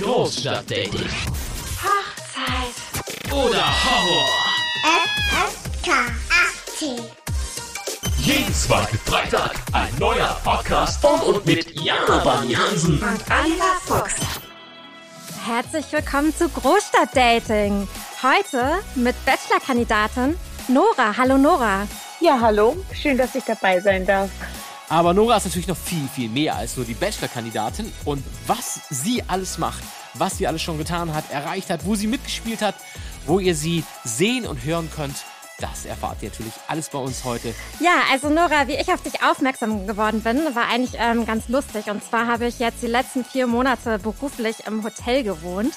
Großstadtdating. Hochzeit. Oder Horror. FSK 18. Jeden zweiten Freitag ein neuer Podcast von und mit Jana Bani Hansen. Und Oliver Fuchs. Herzlich willkommen zu Großstadtdating. Heute mit Bachelorkandidatin Nora. Hallo Nora. Ja, hallo. Schön, dass ich dabei sein darf. Aber Nora ist natürlich noch viel, viel mehr als nur die Bachelor-Kandidatin. Und was sie alles macht, was sie alles schon getan hat, erreicht hat, wo sie mitgespielt hat, wo ihr sie sehen und hören könnt, das erfahrt ihr natürlich alles bei uns heute. Ja, also Nora, wie ich auf dich aufmerksam geworden bin, war eigentlich ähm, ganz lustig. Und zwar habe ich jetzt die letzten vier Monate beruflich im Hotel gewohnt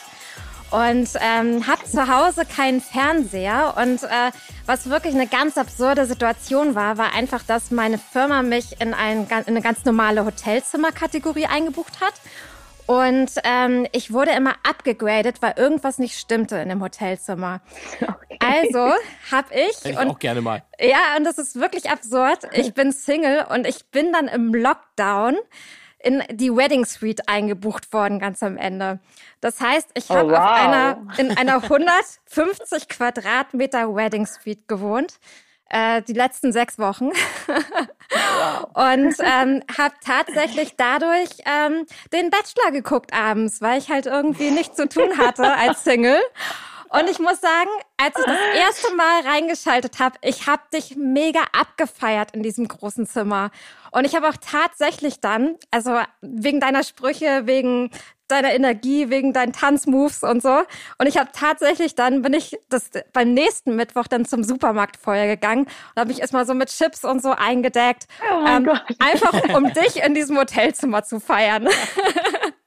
und ähm, habe zu Hause keinen Fernseher. Und äh, was wirklich eine ganz absurde Situation war, war einfach, dass meine Firma mich in, ein, in eine ganz normale Hotelzimmerkategorie eingebucht hat. Und ähm, ich wurde immer abgegradet, weil irgendwas nicht stimmte in dem Hotelzimmer. Also habe ich, Hätte ich und auch gerne mal. ja, und das ist wirklich absurd. Ich bin Single und ich bin dann im Lockdown in die Wedding Suite eingebucht worden, ganz am Ende. Das heißt, ich habe Oh, wow. auf einer, in einer 150 Quadratmeter Wedding Suite gewohnt. Äh, die letzten sechs Wochen. Und ähm, habe tatsächlich dadurch ähm, den Bachelor geguckt abends, weil ich halt irgendwie nichts zu tun hatte als Single. Und ich muss sagen, als ich das erste Mal reingeschaltet habe, ich habe dich mega abgefeiert in diesem großen Zimmer. Und ich habe auch tatsächlich dann, also wegen deiner Sprüche, wegen deiner Energie, wegen deinen Tanzmoves und so. Und ich habe tatsächlich dann, bin ich das beim nächsten Mittwoch dann zum Supermarkt vorher gegangen und habe mich erstmal so mit Chips und so eingedeckt. ähm, Oh Gott. Einfach um dich in diesem Hotelzimmer zu feiern.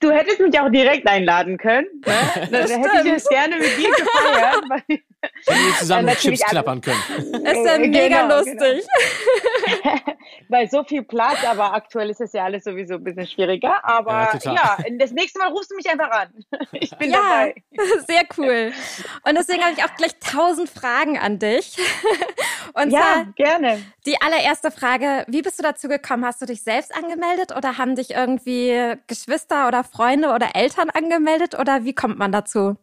Du hättest mich auch direkt einladen können. Ne? Da, da hätte ich es gerne mit dir gefeiert. Wenn wir zusammen mit Chips klappern können. Ist ja Äh, mega genau, lustig. Weil so viel Platz, aber aktuell ist es ja alles sowieso ein bisschen schwieriger. Ja, Aber total. ja, das nächste Mal rufst du mich einfach an. Ich bin Ja, dabei. sehr cool. Und deswegen habe ich auch gleich tausend Fragen an dich. Und Ja, zwar gerne. die allererste Frage, wie bist du dazu gekommen? Hast du dich selbst angemeldet oder haben dich irgendwie Geschwister oder Freunde oder Eltern angemeldet oder wie kommt man dazu?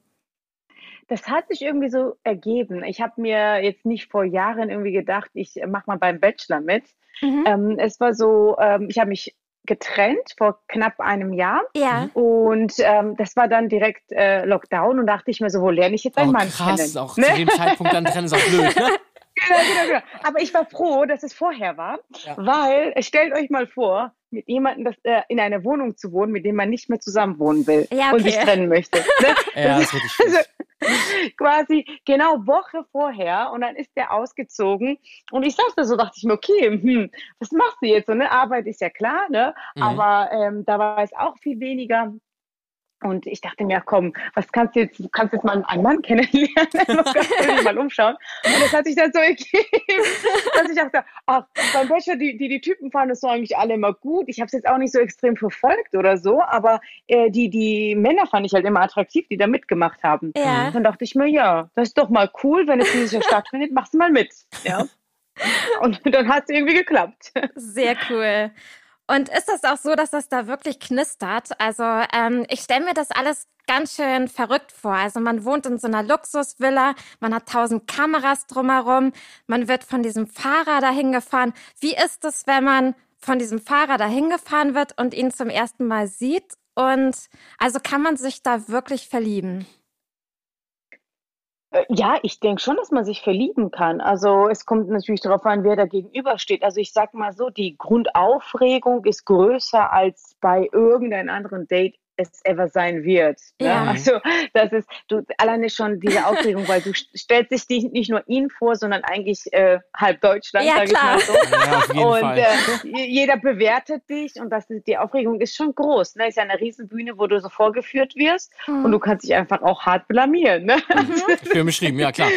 Das hat sich irgendwie so ergeben. Ich habe mir jetzt nicht vor Jahren irgendwie gedacht, ich mache mal beim Bachelor mit. Mhm. Ähm, es war so, ähm, ich habe mich getrennt vor knapp einem Jahr. Ja. Und ähm, das war dann direkt äh, Lockdown und dachte ich mir so, wo lerne ich jetzt einen Oh, Mann krass, kennen? auch Ne? zu dem Zeitpunkt dann trennen ist auch blöd, ne? Genau, genau, genau. Aber ich war froh, dass es vorher war, Ja. weil stellt euch mal vor, mit jemandem das, äh, in einer Wohnung zu wohnen, mit dem man nicht mehr zusammen wohnen will Ja, und sich okay. trennen möchte. Ne? Ja, das ist schwierig. Quasi genau Woche vorher und dann ist der ausgezogen und ich saß da so, dachte ich mir, okay, hm, was machst du jetzt? So, ne? Arbeit ist ja klar, ne? Mhm. aber ähm, da war es auch viel weniger. Und ich dachte mir, komm, was kannst du jetzt, du kannst jetzt mal einen Mann kennenlernen, du kannst dich mal umschauen. Und das hat sich dann so ergeben, dass ich dachte, ach, beim Bachelor, die, die, die Typen fanden das so eigentlich alle immer gut. Ich habe es jetzt auch nicht so extrem verfolgt oder so, aber äh, die, die Männer fand ich halt immer attraktiv, die da mitgemacht haben. Ja. Dann dachte ich mir, ja, das ist doch mal cool, wenn es dieses Jahr stattfindet, machst du mal mit. Ja. Und dann hat es irgendwie geklappt. Sehr cool. Und ist das auch so, dass das da wirklich knistert? Also ähm, ich stelle mir das alles ganz schön verrückt vor. Also man wohnt in so einer Luxusvilla, man hat tausend Kameras drumherum, man wird von diesem Fahrer dahin gefahren. Wie ist es, wenn man von diesem Fahrer dahin gefahren wird und ihn zum ersten Mal sieht? Und also kann man sich da wirklich verlieben? Äh, Ja, ich denke schon, dass man sich verlieben kann. Also es kommt natürlich darauf an, wer da gegenübersteht. Also ich sag mal so, die Grundaufregung ist größer als bei irgendeinem anderen Date es ever sein wird. Ne? Ja. Also das ist du alleine schon diese Aufregung, weil du st- stellst dich die- nicht nur ihn vor, sondern eigentlich äh, halb Deutschland, Ja, sag ich klar. mal so. Ja, Und äh, jeder bewertet dich und das ist, die Aufregung ist schon groß. Ne? Ist ja eine Riesenbühne, wo du so vorgeführt wirst und du kannst dich einfach auch hart blamieren. Ne? Schön beschrieben, ja klar.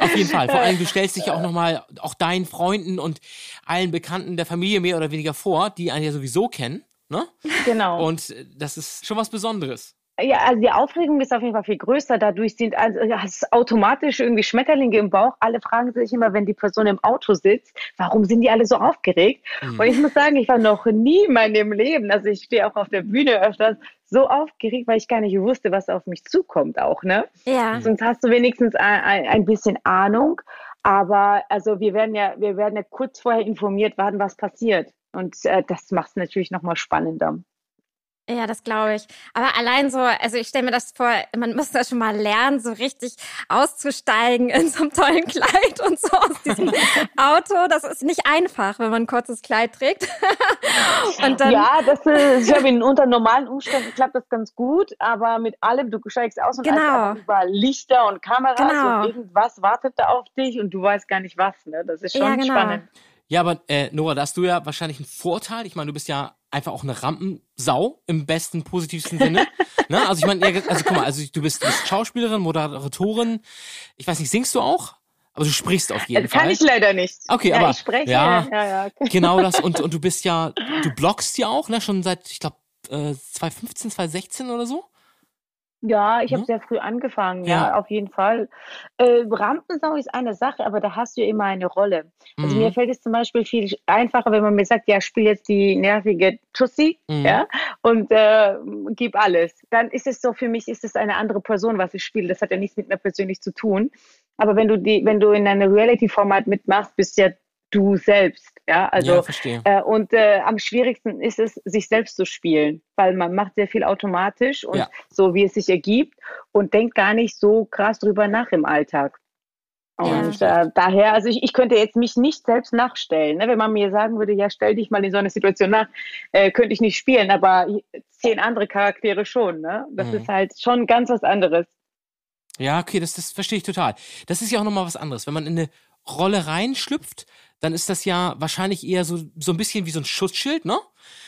Auf jeden Fall. Vor allem, du stellst dich ja auch nochmal auch deinen Freunden und allen Bekannten der Familie mehr oder weniger vor, die einen ja sowieso kennen. Ne? Genau. Und das ist schon was Besonderes. Ja, also die Aufregung ist auf jeden Fall viel größer. Dadurch sind also hast automatisch irgendwie Schmetterlinge im Bauch. Alle fragen sich immer, wenn die Person im Auto sitzt, warum sind die alle so aufgeregt? Mhm. Und ich muss sagen, ich war noch nie in meinem Leben, also ich stehe auch auf der Bühne öfters, so aufgeregt, weil ich gar nicht wusste, was auf mich zukommt auch, ne? Ja. Sonst hast du wenigstens ein, ein, ein bisschen Ahnung. Aber also wir werden ja, wir werden ja kurz vorher informiert, wann was passiert. Und äh, das macht es natürlich nochmal spannender. Ja, das glaube ich. Aber allein so, also ich stelle mir das vor, man muss da schon mal lernen, so richtig auszusteigen in so einem tollen Kleid und so aus diesem Auto. Das ist nicht einfach, wenn man ein kurzes Kleid trägt. und dann, ja, das ist, ich in unter normalen Umständen klappt das ganz gut, aber mit allem, du steigst aus und Genau. über Lichter und Kameras Genau. und irgendwas wartet da auf dich und du weißt gar nicht was, ne? Das ist schon Ja, genau. spannend. Ja, aber äh, Nora, da hast du ja wahrscheinlich einen Vorteil. Ich meine, du bist ja einfach auch eine Rampensau im besten, positivsten Sinne. ne? Also ich meine, ja, also guck mal, also du bist, du bist Schauspielerin, Moderatorin. Ich weiß nicht, singst du auch? Aber du sprichst auf jeden Das kann Fall. ich leider nicht. Okay, ja, aber- ich spreche. ja. Ja, ja, ja. Genau das. Und, und du bist ja, du bloggst ja auch, ne? Schon seit, ich glaube, äh, 2015, 2016 oder so? Ja, ich habe Mhm. sehr früh angefangen, Ja. ja, auf jeden Fall. Äh, Rampensau ist eine Sache, aber da hast du immer eine Rolle. Also Mhm. mir fällt es zum Beispiel viel einfacher, wenn man mir sagt, ja, spiel jetzt die nervige Tussi, Mhm. ja, und äh, gib alles. Dann ist es so, für mich ist es eine andere Person, was ich spiele. Das hat ja nichts mit mir persönlich zu tun. Aber wenn du die, wenn du in einem Reality-Format mitmachst, bist ja du selbst, ja, also ja, verstehe. äh, und äh, am schwierigsten ist es, sich selbst zu spielen, weil man macht sehr viel automatisch und Ja. so, wie es sich ergibt und denkt gar nicht so krass drüber nach im Alltag. Und äh, daher, also ich, ich könnte jetzt mich nicht selbst nachstellen. Ne? Wenn man mir sagen würde, ja, stell dich mal in so eine Situation nach, äh, könnte ich nicht spielen, aber zehn andere Charaktere schon. Ne? Das Mhm. ist halt schon ganz was anderes. Ja, okay, das, das verstehe ich total. Das ist ja auch nochmal was anderes. Wenn man in eine Rolle reinschlüpft, dann ist das ja wahrscheinlich eher so, so ein bisschen wie so ein Schutzschild, ne?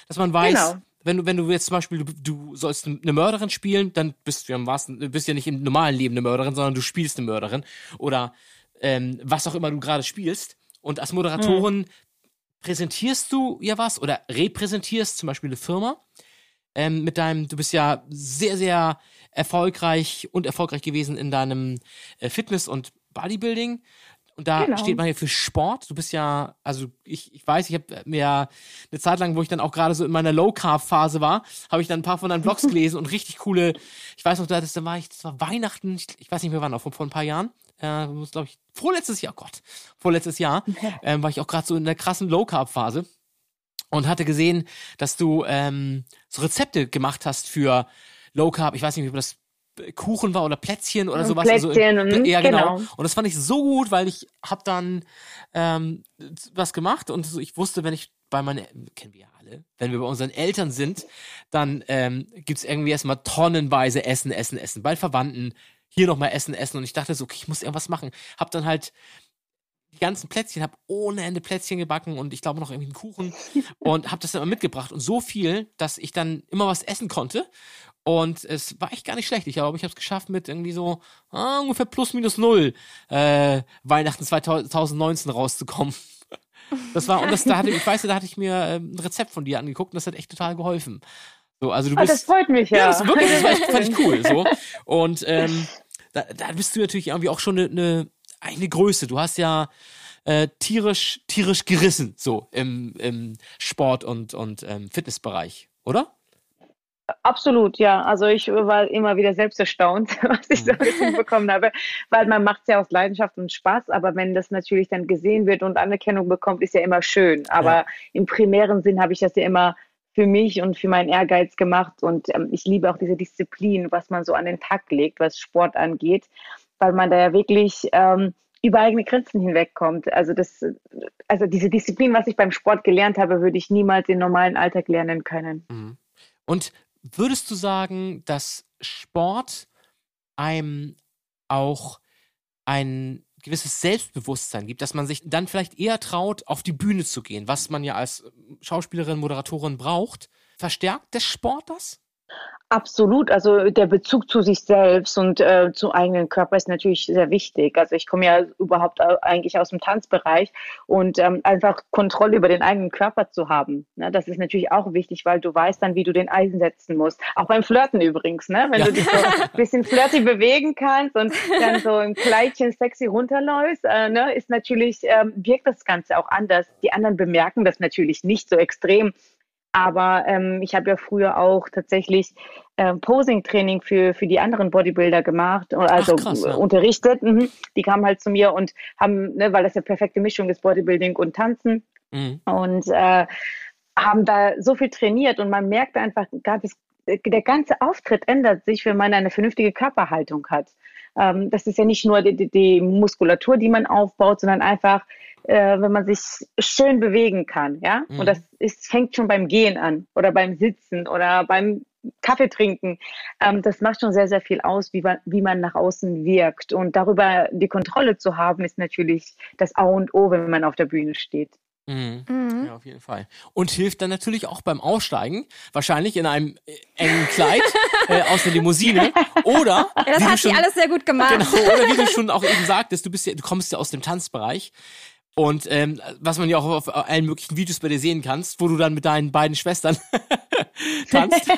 Dass man weiß, Genau. wenn du, wenn du jetzt zum Beispiel, du, du sollst eine Mörderin spielen, dann bist du ja im wahrsten, du bist ja nicht im normalen Leben eine Mörderin, sondern du spielst eine Mörderin. Oder ähm, was auch immer du gerade spielst. Und als Moderatorin präsentierst du ja was oder repräsentierst zum Beispiel eine Firma ähm, mit deinem, du bist ja sehr, sehr erfolgreich und erfolgreich gewesen in deinem äh, Fitness- und Bodybuilding. Und da Genau. steht man ja für Sport. Du bist ja, also ich, ich weiß, ich habe mir eine Zeit lang, wo ich dann auch gerade so in meiner Low-Carb-Phase war, habe ich dann ein paar von deinen Blogs gelesen und richtig coole, ich weiß noch, da das, da war ich, das war Weihnachten, ich, ich weiß nicht mehr wann, auch vor, vor ein paar Jahren. Äh, muss, glaube ich, vorletztes Jahr, Gott, vorletztes Jahr, ähm, war ich auch gerade so in der krassen Low-Carb-Phase und hatte gesehen, dass du ähm, so Rezepte gemacht hast für Low Carb. Ich weiß nicht, ob das Kuchen war oder Plätzchen oder sowas. Also, Plätzchen, mhm, ja, genau. genau. Und das fand ich so gut, weil ich habe dann ähm, was gemacht und ich wusste, wenn ich bei meinen, kennen wir ja alle, wenn wir bei unseren Eltern sind, dann ähm, gibt's irgendwie erstmal tonnenweise Essen, Essen, Essen. Bei Verwandten hier nochmal Essen, Essen. Und ich dachte so, okay, ich muss irgendwas machen. Hab dann halt die ganzen Plätzchen, hab ohne Ende Plätzchen gebacken und ich glaube noch irgendwie einen Kuchen und hab das dann immer mitgebracht und so viel, dass ich dann immer was essen konnte und es war echt gar nicht schlecht. Ich glaube, ich habe es geschafft mit irgendwie so ah, ungefähr plus minus null äh, Weihnachten 2019 rauszukommen. Das war und das da hatte ich weiß, da hatte ich mir ähm, ein Rezept von dir angeguckt und das hat echt total geholfen. So, also du Ah, bist das freut mich ja. ja, das wirklich, das war echt, fand ich cool. So. Und ähm, da, da bist du natürlich irgendwie auch schon eine, eine, eine Größe. Du hast ja äh, tierisch, tierisch gerissen, so im, im Sport- und, und ähm, Fitnessbereich, oder? Absolut, ja. Also ich war immer wieder selbst erstaunt, was ich so alles hinbekommen habe, weil man macht es ja aus Leidenschaft und Spaß, aber wenn das natürlich dann gesehen wird und Anerkennung bekommt, ist ja immer schön. Aber Ja. im primären Sinn habe ich das ja immer für mich und für meinen Ehrgeiz gemacht und ähm, ich liebe auch diese Disziplin, was man so an den Tag legt, was Sport angeht, weil man da ja wirklich ähm, über eigene Grenzen hinwegkommt. Also das, also diese Disziplin, was ich beim Sport gelernt habe, würde ich niemals im normalen Alltag lernen können. Mhm. Und würdest du sagen, dass Sport einem auch ein gewisses Selbstbewusstsein gibt, dass man sich dann vielleicht eher traut, auf die Bühne zu gehen, was man ja als Schauspielerin, Moderatorin braucht? Verstärkt der Sport das? Absolut, also der Bezug zu sich selbst und äh, zu eigenen Körper ist natürlich sehr wichtig. Also ich komme ja überhaupt eigentlich aus dem Tanzbereich und ähm, einfach Kontrolle über den eigenen Körper zu haben. Ne? Das ist natürlich auch wichtig, weil du weißt dann, wie du den Eisen setzen musst. Auch beim Flirten übrigens, ne? wenn ja. du dich so ein bisschen flirty bewegen kannst und dann so im Kleidchen sexy runterläufst, äh, ne? ist natürlich, ähm, wirkt das Ganze auch anders. Die anderen bemerken das natürlich nicht so extrem aber ähm, ich habe ja früher auch tatsächlich äh, Posing-Training für, für die anderen Bodybuilder gemacht, also Ach, krass, ja. unterrichtet. Mhm. Die kamen halt zu mir und haben, ne, weil das ja perfekte Mischung ist, Bodybuilding und Tanzen. Mhm. Und äh, haben da so viel trainiert und man merkt einfach, das, der ganze Auftritt ändert sich, wenn man eine vernünftige Körperhaltung hat. Ähm, das ist ja nicht nur die, die, die Muskulatur, die man aufbaut, sondern einfach äh, wenn man sich schön bewegen kann, ja. Mhm. Und das ist, fängt schon beim Gehen an oder beim Sitzen oder beim Kaffee trinken. Ähm, das macht schon sehr, sehr viel aus, wie man, wie man nach außen wirkt. Und darüber die Kontrolle zu haben, ist natürlich das A und O, wenn man auf der Bühne steht. Mhm. Mhm. Ja, auf jeden Fall. Und hilft dann natürlich auch beim Aussteigen, wahrscheinlich in einem äh, engen Kleid äh, aus der Limousine. Oder. Ja, das hat sie alles sehr gut gemacht. Genau, oder wie du schon auch eben sagtest, du bist ja, du kommst ja aus dem Tanzbereich. Und ähm, was man ja auch auf allen möglichen Videos bei dir sehen kannst, wo du dann mit deinen beiden Schwestern tanzt.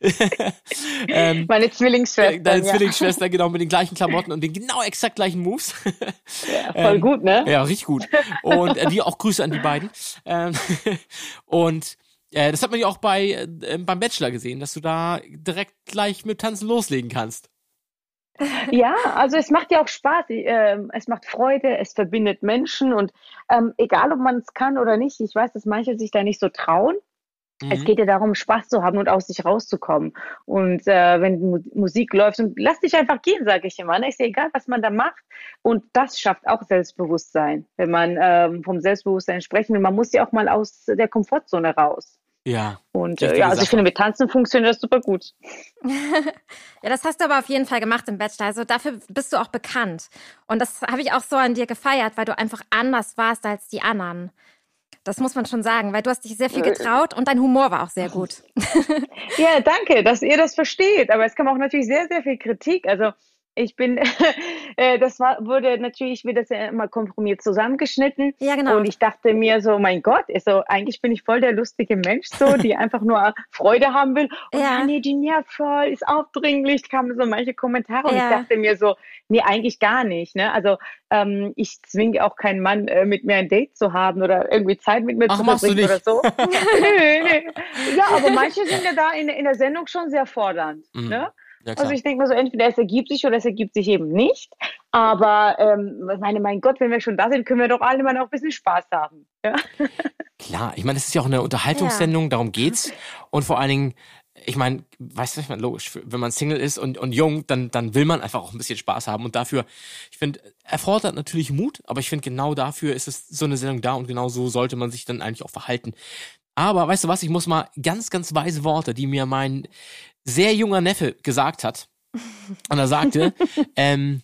ähm, Meine Zwillingsschwester. Deine ja. Zwillingsschwester, genau, mit den gleichen Klamotten und den genau exakt gleichen Moves. ja, voll ähm, gut, ne? Ja, richtig gut. Und äh, die auch Grüße an die beiden. Ähm, und äh, das hat man ja auch bei äh, beim Bachelor gesehen, dass du da direkt gleich mit Tanzen loslegen kannst. Ja, also es macht ja auch Spaß, äh, es macht Freude, es verbindet Menschen und ähm, egal, ob man es kann oder nicht, ich weiß, dass manche sich da nicht so trauen. Mhm. Es geht ja darum, Spaß zu haben und aus sich rauszukommen. Und äh, wenn Mu Musik läuft, und lass dich einfach gehen, sage ich immer. Ne? Ist ja egal, was man da macht. Und das schafft auch Selbstbewusstsein, wenn man ähm, vom Selbstbewusstsein sprechen will. Man muss ja auch mal aus der Komfortzone raus. Ja. Und äh, ja, also ich finde, mit Tanzen funktioniert das super gut. ja, das hast du aber auf jeden Fall gemacht im Bachelor. Also dafür bist du auch bekannt. Und das habe ich auch so an dir gefeiert, weil du einfach anders warst als die anderen. Das muss man schon sagen, weil du hast dich sehr viel äh, getraut und dein Humor war auch sehr gut. ja, danke, dass ihr das versteht. Aber es kam auch natürlich sehr, sehr viel Kritik. Also ich bin, äh, das war, wurde natürlich, wird das ja immer komprimiert zusammengeschnitten. Ja, genau. Und ich dachte mir so, mein Gott, ist so, eigentlich bin ich voll der lustige Mensch, so, die einfach nur Freude haben will. Und ja. nee, die nervt voll, ist aufdringlich, kamen so manche Kommentare. Und ja. ich dachte mir so, nee, eigentlich gar nicht, ne? Also, ähm, ich zwinge auch keinen Mann, äh, mit mir ein Date zu haben oder irgendwie Zeit mit mir Ach, zu verbringen oder so. nee, nee. Ja, aber manche sind ja da in, in der Sendung schon sehr fordernd, mhm. ne? Ja, also ich denke mal so, entweder es ergibt sich oder es ergibt sich eben nicht. Aber ähm, meine, mein Gott, wenn wir schon da sind, können wir doch alle mal auch ein bisschen Spaß haben. Ja? Klar, ich meine, es ist ja auch eine Unterhaltungssendung, ja. darum geht's. Und vor allen Dingen, ich meine, weißt du, ich meine, logisch, wenn man Single ist und, und jung, dann, dann will man einfach auch ein bisschen Spaß haben. Und dafür, ich finde, erfordert natürlich Mut, aber ich finde, genau dafür ist es so eine Sendung da und genau so sollte man sich dann eigentlich auch verhalten. Aber weißt du was, ich muss mal ganz, ganz weise Worte, die mir mein sehr junger Neffe gesagt hat. Und er sagte, ähm,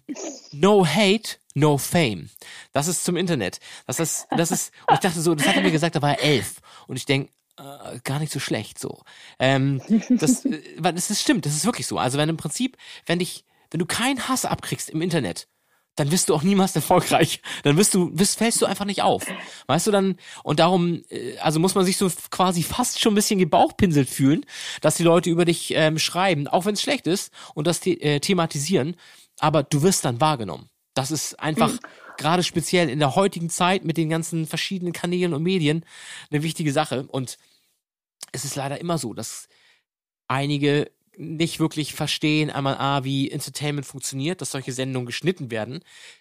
no hate, no fame. Das ist zum Internet. Das ist, das ist, und ich dachte so, das hat er mir gesagt, da war er elf. Und ich denke, äh, gar nicht so schlecht so. Ähm, das, äh, das ist, stimmt, das ist wirklich so. Also wenn im Prinzip, wenn dich, wenn du keinen Hass abkriegst im Internet, dann wirst du auch niemals erfolgreich. Dann wirst du, wirst, fällst du einfach nicht auf. Weißt du dann, und darum, äh, also muss man sich so quasi fast schon ein bisschen gebauchpinselt fühlen, dass die Leute über dich ähm, schreiben, auch wenn es schlecht ist und das the äh, thematisieren, aber du wirst dann wahrgenommen. Das ist einfach mhm. gerade speziell in der heutigen Zeit mit den ganzen verschiedenen Kanälen und Medien eine wichtige Sache. Und es ist leider immer so, dass einige nicht wirklich verstehen, einmal A, wie Entertainment funktioniert, dass solche Sendungen geschnitten werden,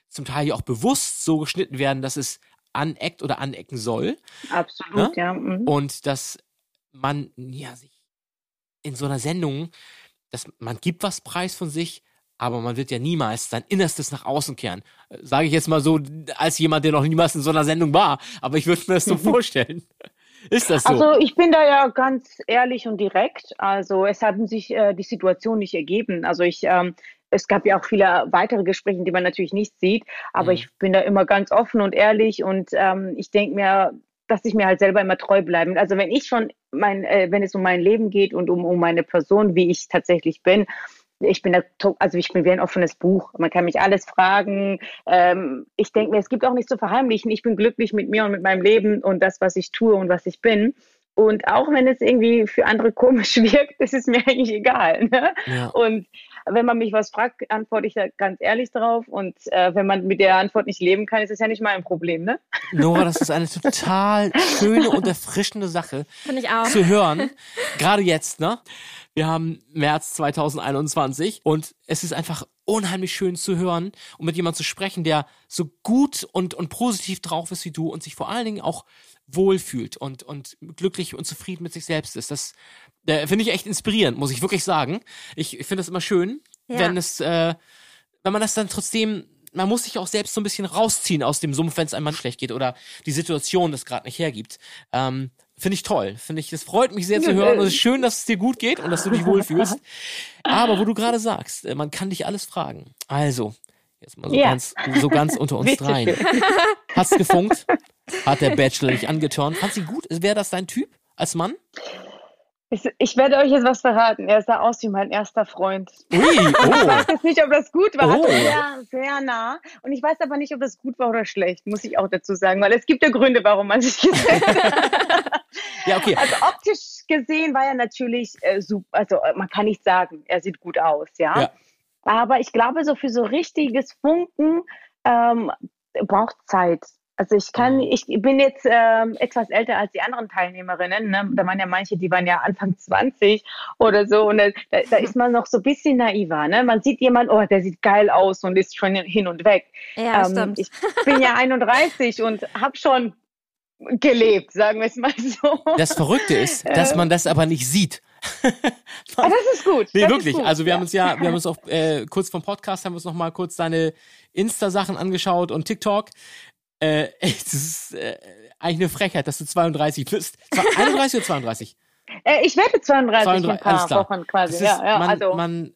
zum Teil ja auch bewusst so geschnitten werden, dass es aneckt oder anecken soll. Absolut, ja. ja. Mhm. Und dass man ja sich in so einer Sendung, dass man gibt was preis von sich, aber man wird ja niemals sein Innerstes nach außen kehren. Sage ich jetzt mal so, als jemand, der noch niemals in so einer Sendung war. Aber ich würde mir das so vorstellen. Ist das so? Also ich bin da ja ganz ehrlich und direkt. Also es haben sich äh, die Situation nicht ergeben. Also ich, ähm, es gab ja auch viele weitere Gespräche, die man natürlich nicht sieht, aber mhm. ich bin da immer ganz offen und ehrlich und ähm, ich denke mir, dass ich mir halt selber immer treu bleibe. Also wenn ich schon mein, äh, wenn es um mein Leben geht und um, um meine Person, wie ich tatsächlich bin, ich bin da, also ich bin wie ein offenes Buch. Man kann mich alles fragen. Ähm, ich denke mir, es gibt auch nichts zu verheimlichen. Ich bin glücklich mit mir und mit meinem Leben und das, was ich tue und was ich bin. Und auch wenn es irgendwie für andere komisch wirkt, ist es mir eigentlich egal. Ne? Ja. Und wenn man mich was fragt, antworte ich da ganz ehrlich drauf. Und äh, wenn man mit der Antwort nicht leben kann, ist es ja nicht mein Problem. Ne? Nora, das ist eine total schöne und erfrischende Sache Finde ich auch. zu hören. Gerade jetzt, ne? Wir haben März 2021 und es ist einfach unheimlich schön zu hören und mit jemandem zu sprechen, der so gut und, und positiv drauf ist wie du und sich vor allen Dingen auch wohlfühlt und, und glücklich und zufrieden mit sich selbst ist. Das äh, finde ich echt inspirierend, muss ich wirklich sagen. Ich, ich finde das immer schön, ja. wenn es, äh, wenn man das dann trotzdem man muss sich auch selbst so ein bisschen rausziehen aus dem Sumpf, wenn es einem schlecht geht oder die Situation das gerade nicht hergibt. Ähm, Finde ich toll. Finde ich, es freut mich sehr zu hören. Und es ist schön, dass es dir gut geht und dass du dich wohlfühlst. Aber wo du gerade sagst, äh, man kann dich alles fragen. Also, jetzt mal so ja. ganz, so ganz unter uns dreien. Hat's gefunkt? Hat der Bachelor dich angeturnt? Fand sie gut? Wäre das dein Typ als Mann? Ich, ich, werde euch jetzt was verraten. Er sah aus wie mein erster Freund. Ui, oh. Ich weiß jetzt nicht, ob das gut war. Oh. Sehr, sehr nah. Und ich weiß aber nicht, ob das gut war oder schlecht, muss ich auch dazu sagen, weil es gibt ja Gründe, warum man sich gesehen hat. ja, okay. Also optisch gesehen war er natürlich äh, super. Also äh, man kann nicht sagen, er sieht gut aus, ja. ja. Aber ich glaube, so für so richtiges Funken ähm, braucht Zeit. Also ich kann, mhm. ich bin jetzt ähm, etwas älter als die anderen Teilnehmerinnen. Ne? Da waren ja manche, die waren ja Anfang 20 oder so. Und da, da ist man noch so ein bisschen naiver. Ne? Man sieht jemanden, oh, der sieht geil aus und ist schon hin und weg. Ja, ähm, stimmt. Ich bin ja 31 und habe schon gelebt, sagen wir es mal so. Das Verrückte ist, dass man das aber nicht sieht. ah, das ist gut. Nee, das wirklich. Gut. Also wir ja. haben uns ja, wir haben uns auch äh, kurz vom Podcast haben wir uns noch mal kurz deine Insta-Sachen angeschaut und TikTok. Äh, das ist äh, eigentlich eine Frechheit, dass du 32 bist. 31 oder 32? Äh, ich werde 32, 32 in ein paar Wochen quasi. Ist, ja, ja, man, also. Man,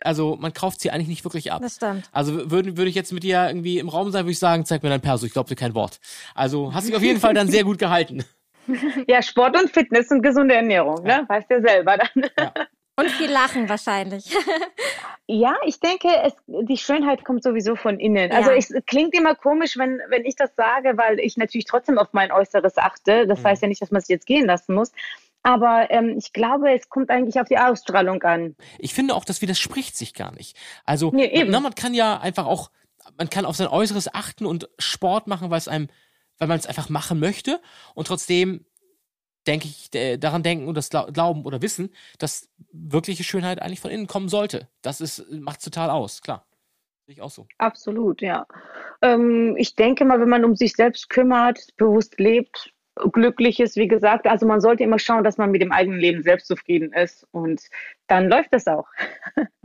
also man kauft sie eigentlich nicht wirklich ab. Das stimmt. Also würde, würde ich jetzt mit dir irgendwie im Raum sein, würde ich sagen, zeig mir dein Perso, ich glaube dir kein Wort. Also hast dich auf jeden Fall dann sehr gut gehalten. Ja, Sport und Fitness und gesunde Ernährung, ne? Weißt du ja selber dann. Ja. Und viel Lachen wahrscheinlich. Ja, ich denke, es, die Schönheit kommt sowieso von innen. Also ja. Also es klingt immer komisch, wenn, wenn ich das sage, weil ich natürlich trotzdem auf mein Äußeres achte. Das mhm. heißt ja nicht, dass man es jetzt gehen lassen muss. Aber ähm, ich glaube, es kommt eigentlich auf die Ausstrahlung an. Ich finde auch, das widerspricht sich gar nicht. Also nee, eben. Na, man kann ja einfach auch, man kann auf sein Äußeres achten und Sport machen, weil es einem, weil man es einfach machen möchte und trotzdem denke ich, daran denken und das glauben oder wissen, dass wirkliche Schönheit eigentlich von innen kommen sollte. Das ist, macht total aus, klar. Ich auch so. Absolut, ja. Ähm, ich denke mal, wenn man um sich selbst kümmert, bewusst lebt, glücklich ist, wie gesagt, also man sollte immer schauen, dass man mit dem eigenen Leben selbst zufrieden ist und dann läuft es auch.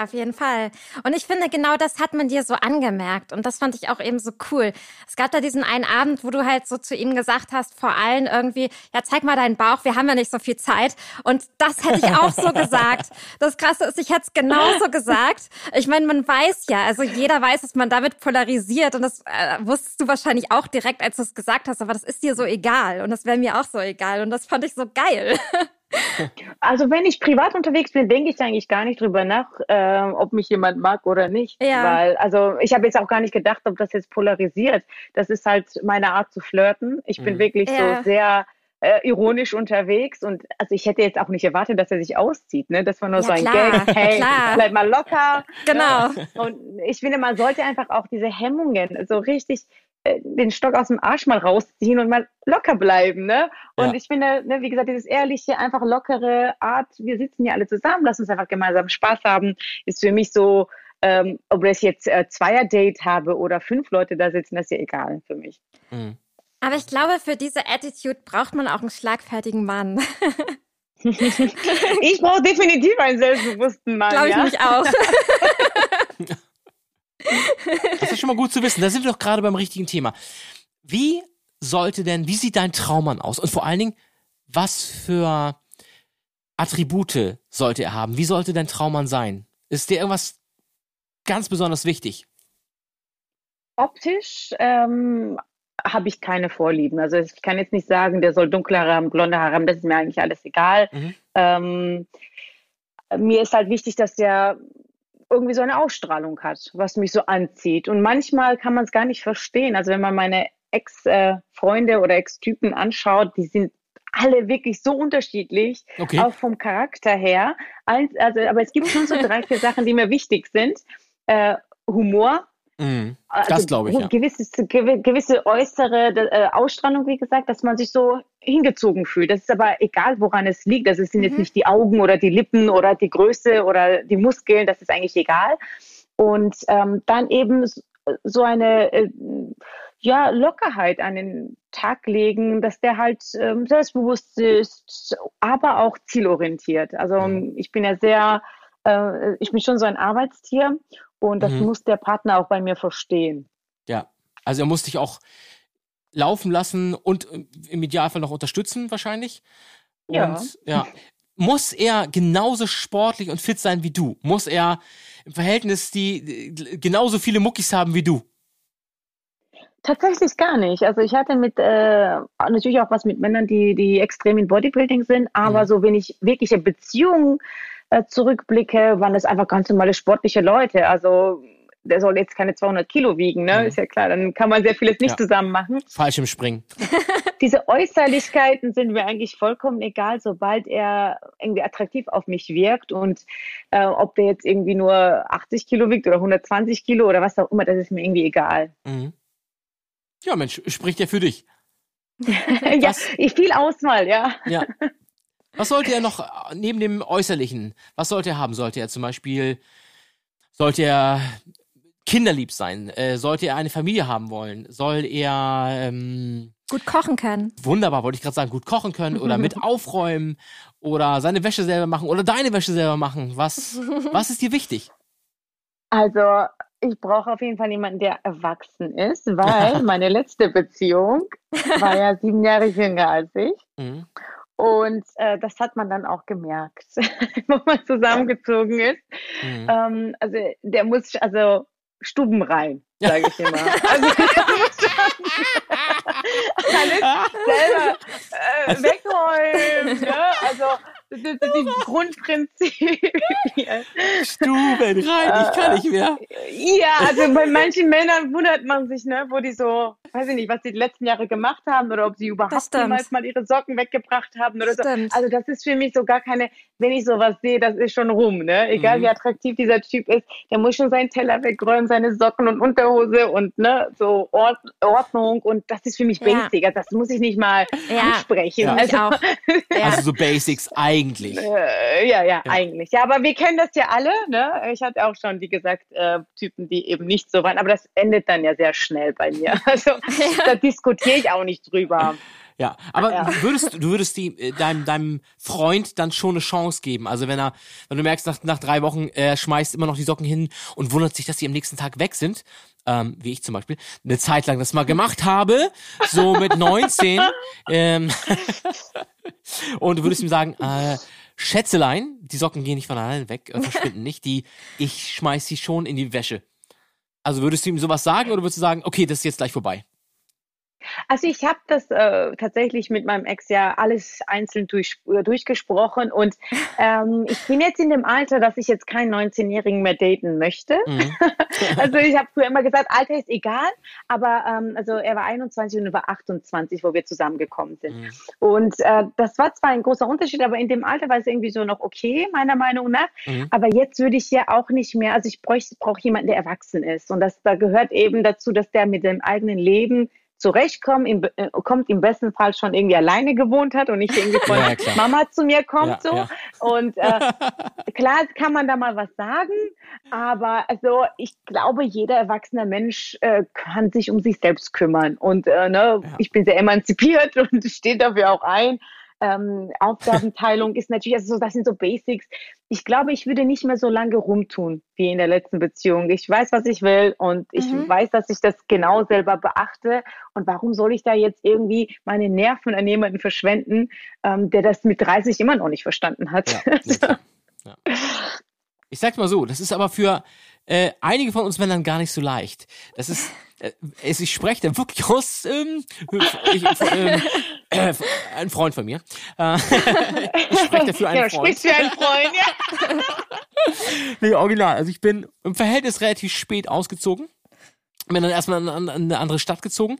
Auf jeden Fall. Und ich finde, genau das hat man dir so angemerkt. Und das fand ich auch eben so cool. Es gab da diesen einen Abend, wo du halt so zu ihnen gesagt hast, vor allen irgendwie, ja, zeig mal deinen Bauch, wir haben ja nicht so viel Zeit. Und das hätte ich auch so gesagt. Das Krasse ist, ich hätte es genauso gesagt. Ich meine, man weiß ja, also jeder weiß, dass man damit polarisiert. Und das äh, wusstest du wahrscheinlich auch direkt, als du es gesagt hast. Aber das ist dir so egal. Und das wäre mir auch so egal. Und das fand ich so geil. Also wenn ich privat unterwegs bin, denke ich eigentlich gar nicht drüber nach, äh, ob mich jemand mag oder nicht. Ja. Weil, also ich habe jetzt auch gar nicht gedacht, ob das jetzt polarisiert. Das ist halt meine Art zu flirten. Ich bin mhm. wirklich ja. so sehr äh, ironisch unterwegs und also ich hätte jetzt auch nicht erwartet, dass er sich auszieht. Ne? Das war nur ja, so ein klar, Gag. Hey, klar. bleib mal locker. Genau. Ja. Und ich finde, man sollte einfach auch diese Hemmungen so richtig den Stock aus dem Arsch mal rausziehen und mal locker bleiben, ne? Und ja. ich finde, ne, wie gesagt, dieses ehrliche, einfach lockere Art, wir sitzen hier alle zusammen, lass uns einfach gemeinsam Spaß haben, ist für mich so, ähm, ob ich jetzt äh, Zweier-Date habe oder fünf Leute da sitzen, das ist ja egal für mich. Mhm. Aber ich glaube, für diese Attitude braucht man auch einen schlagfertigen Mann. ich brauche definitiv einen selbstbewussten Mann. Glaube ich ja? mich auch. Das ist schon mal gut zu wissen. Da sind wir doch gerade beim richtigen Thema. Wie sollte denn, wie sieht dein Traummann aus? Und vor allen Dingen, was für Attribute sollte er haben? Wie sollte dein Traummann sein? Ist dir irgendwas ganz besonders wichtig? Optisch, ähm, habe ich keine Vorlieben. Also ich kann jetzt nicht sagen, der soll dunkle Haare haben, blonde Haare haben, das ist mir eigentlich alles egal. Mhm. Ähm, mir ist halt wichtig, dass der irgendwie so eine Ausstrahlung hat, was mich so anzieht. Und manchmal kann man es gar nicht verstehen. Also wenn man meine Ex-Freunde oder Ex-Typen anschaut, die sind alle wirklich so unterschiedlich, Okay. auch vom Charakter her. Also, aber es gibt schon so drei, vier Sachen, die mir wichtig sind. Äh, Humor, also Das glaube ich, ja. Gewisses, gewi- gewisse äußere äh, Ausstrahlung, wie gesagt, dass man sich so hingezogen fühlt. Das ist aber egal, woran es liegt. Also es sind jetzt Mhm. nicht die Augen oder die Lippen oder die Größe oder die Muskeln, das ist eigentlich egal. Und ähm, dann eben so eine äh, ja, Lockerheit an den Tag legen, dass der halt ähm, selbstbewusst ist, aber auch zielorientiert. Also Mhm. ich bin ja sehr, äh, ich bin schon so ein Arbeitstier und das Mhm. muss der Partner auch bei mir verstehen. Ja. Also er muss dich auch laufen lassen und im Idealfall noch unterstützen, wahrscheinlich. Ja. Und ja. Muss er genauso sportlich und fit sein wie du? Muss er im Verhältnis die genauso viele Muckis haben wie du? Tatsächlich gar nicht. Also ich hatte mit äh, natürlich auch was mit Männern, die, die extrem in Bodybuilding sind, aber Mhm. so wenn ich wirkliche Beziehungen äh, zurückblicke, waren das einfach ganz normale sportliche Leute. Also der soll jetzt keine 200 Kilo wiegen, ne? Mhm. Ist ja klar, dann kann man sehr vieles nicht Ja. zusammen machen. Fallschirmspringen. Diese Äußerlichkeiten sind mir eigentlich vollkommen egal, sobald er irgendwie attraktiv auf mich wirkt und äh, ob der jetzt irgendwie nur 80 Kilo wiegt oder 120 Kilo oder was auch immer, das ist mir irgendwie egal. Mhm. Ja, Mensch, spricht ja für dich. ja, ich viel Auswahl, ja. Ja. Was sollte er noch äh, neben dem Äußerlichen? Was sollte er haben? Sollte er zum Beispiel, sollte er kinderlieb sein? Äh, sollte er eine Familie haben wollen? Soll er, ähm, Gut kochen können. wunderbar, wollte ich gerade sagen, gut kochen können oder mit aufräumen oder seine Wäsche selber machen oder deine Wäsche selber machen? Was, was ist dir wichtig? Also, ich brauche auf jeden Fall jemanden, der erwachsen ist, weil meine letzte Beziehung war ja sieben Jahre jünger als ich. Mhm. Und äh, das hat man dann auch gemerkt, wo man zusammengezogen ist. Mhm. Ähm, also, der muss, also, Stuben rein, sage ich immer. Also, alles selber äh, wegräumen. Ne? Also, das sind so die Grundprinzipien. Stuben rein, ich kann nicht mehr. Ja, also bei manchen Männern wundert man sich, ne, wo die so, weiß ich nicht, was die, die letzten Jahre gemacht haben oder ob sie überhaupt jemals mal ihre Socken weggebracht haben oder so. Also das ist für mich so gar keine, wenn ich sowas sehe, das ist schon rum, ne? Egal Mhm. wie attraktiv dieser Typ ist, der muss schon seinen Teller wegräumen, seine Socken und Unterhose und ne, so Ord Ordnung und das ist für mich Ja. basic. Also das muss ich nicht mal Ja. ansprechen. Ja. Also. Also so Basics eigentlich. äh, ja, ja, eigentlich. Ja, aber wir kennen das ja alle. Ne? Ich hatte auch schon, wie gesagt, äh, Typen, die eben nicht so waren. Aber das endet dann ja sehr schnell bei mir. Also da diskutiere ich auch nicht drüber. Ja, aber Ja. würdest du würdest die, äh, deinem, deinem Freund dann schon eine Chance geben? Also wenn er, wenn du merkst, nach, nach drei Wochen, er schmeißt immer noch die Socken hin und wundert sich, dass die am nächsten Tag weg sind, ähm, wie ich zum Beispiel, eine Zeit lang das mal gemacht habe, so mit 19, ähm, und du würdest ihm sagen, äh, Schätzelein, die Socken gehen nicht von alleine weg, äh, verschwinden nicht, die, ich schmeiß sie schon in die Wäsche. Also würdest du ihm sowas sagen oder würdest du sagen, okay, das ist jetzt gleich vorbei? Also ich habe das äh, tatsächlich mit meinem Ex ja alles einzeln durch, äh, durchgesprochen und ähm, ich bin jetzt in dem Alter, dass ich jetzt keinen 19-Jährigen mehr daten möchte. Mhm. Also ich habe früher immer gesagt, Alter ist egal, aber ähm, also er war 21 und er war 28, wo wir zusammengekommen sind. Mhm. Und äh, das war zwar ein großer Unterschied, aber in dem Alter war es irgendwie so noch okay, meiner Meinung nach. Mhm. Aber jetzt würde ich ja auch nicht mehr, also ich brauche jemanden, der erwachsen ist. Und das da gehört eben dazu, dass der mit dem eigenen Leben zurechtkommt, im, äh, kommt im besten Fall schon irgendwie alleine gewohnt hat und nicht irgendwie von Ja. Mama zu mir kommt Ja, so. ja. Und äh, klar kann man da mal was sagen, aber also ich glaube, jeder erwachsene Mensch äh, kann sich um sich selbst kümmern. Und äh, ne, ich bin sehr emanzipiert und stehe dafür auch ein. Ähm, Aufgabenteilung ist natürlich, also so, das sind so Basics. Ich glaube, ich würde nicht mehr so lange rumtun wie in der letzten Beziehung. Ich weiß, was ich will und ich Mhm. weiß, dass ich das genau selber beachte. Und warum soll ich da jetzt irgendwie meine Nerven an jemanden verschwenden, ähm, der das mit 30 immer noch nicht verstanden hat? Ja, ja. Ich sag's mal so, das ist aber für äh, einige von uns Männern gar nicht so leicht. Das ist, äh, ich spreche da wirklich aus, ähm, ich, ähm, äh, ein Freund von mir. Äh, ich spreche dafür einen Ja, Freund. sprichst wie ein Freund, ja. Nee, original. Also ich bin im Verhältnis relativ spät ausgezogen. Bin dann erstmal in, in eine andere Stadt gezogen,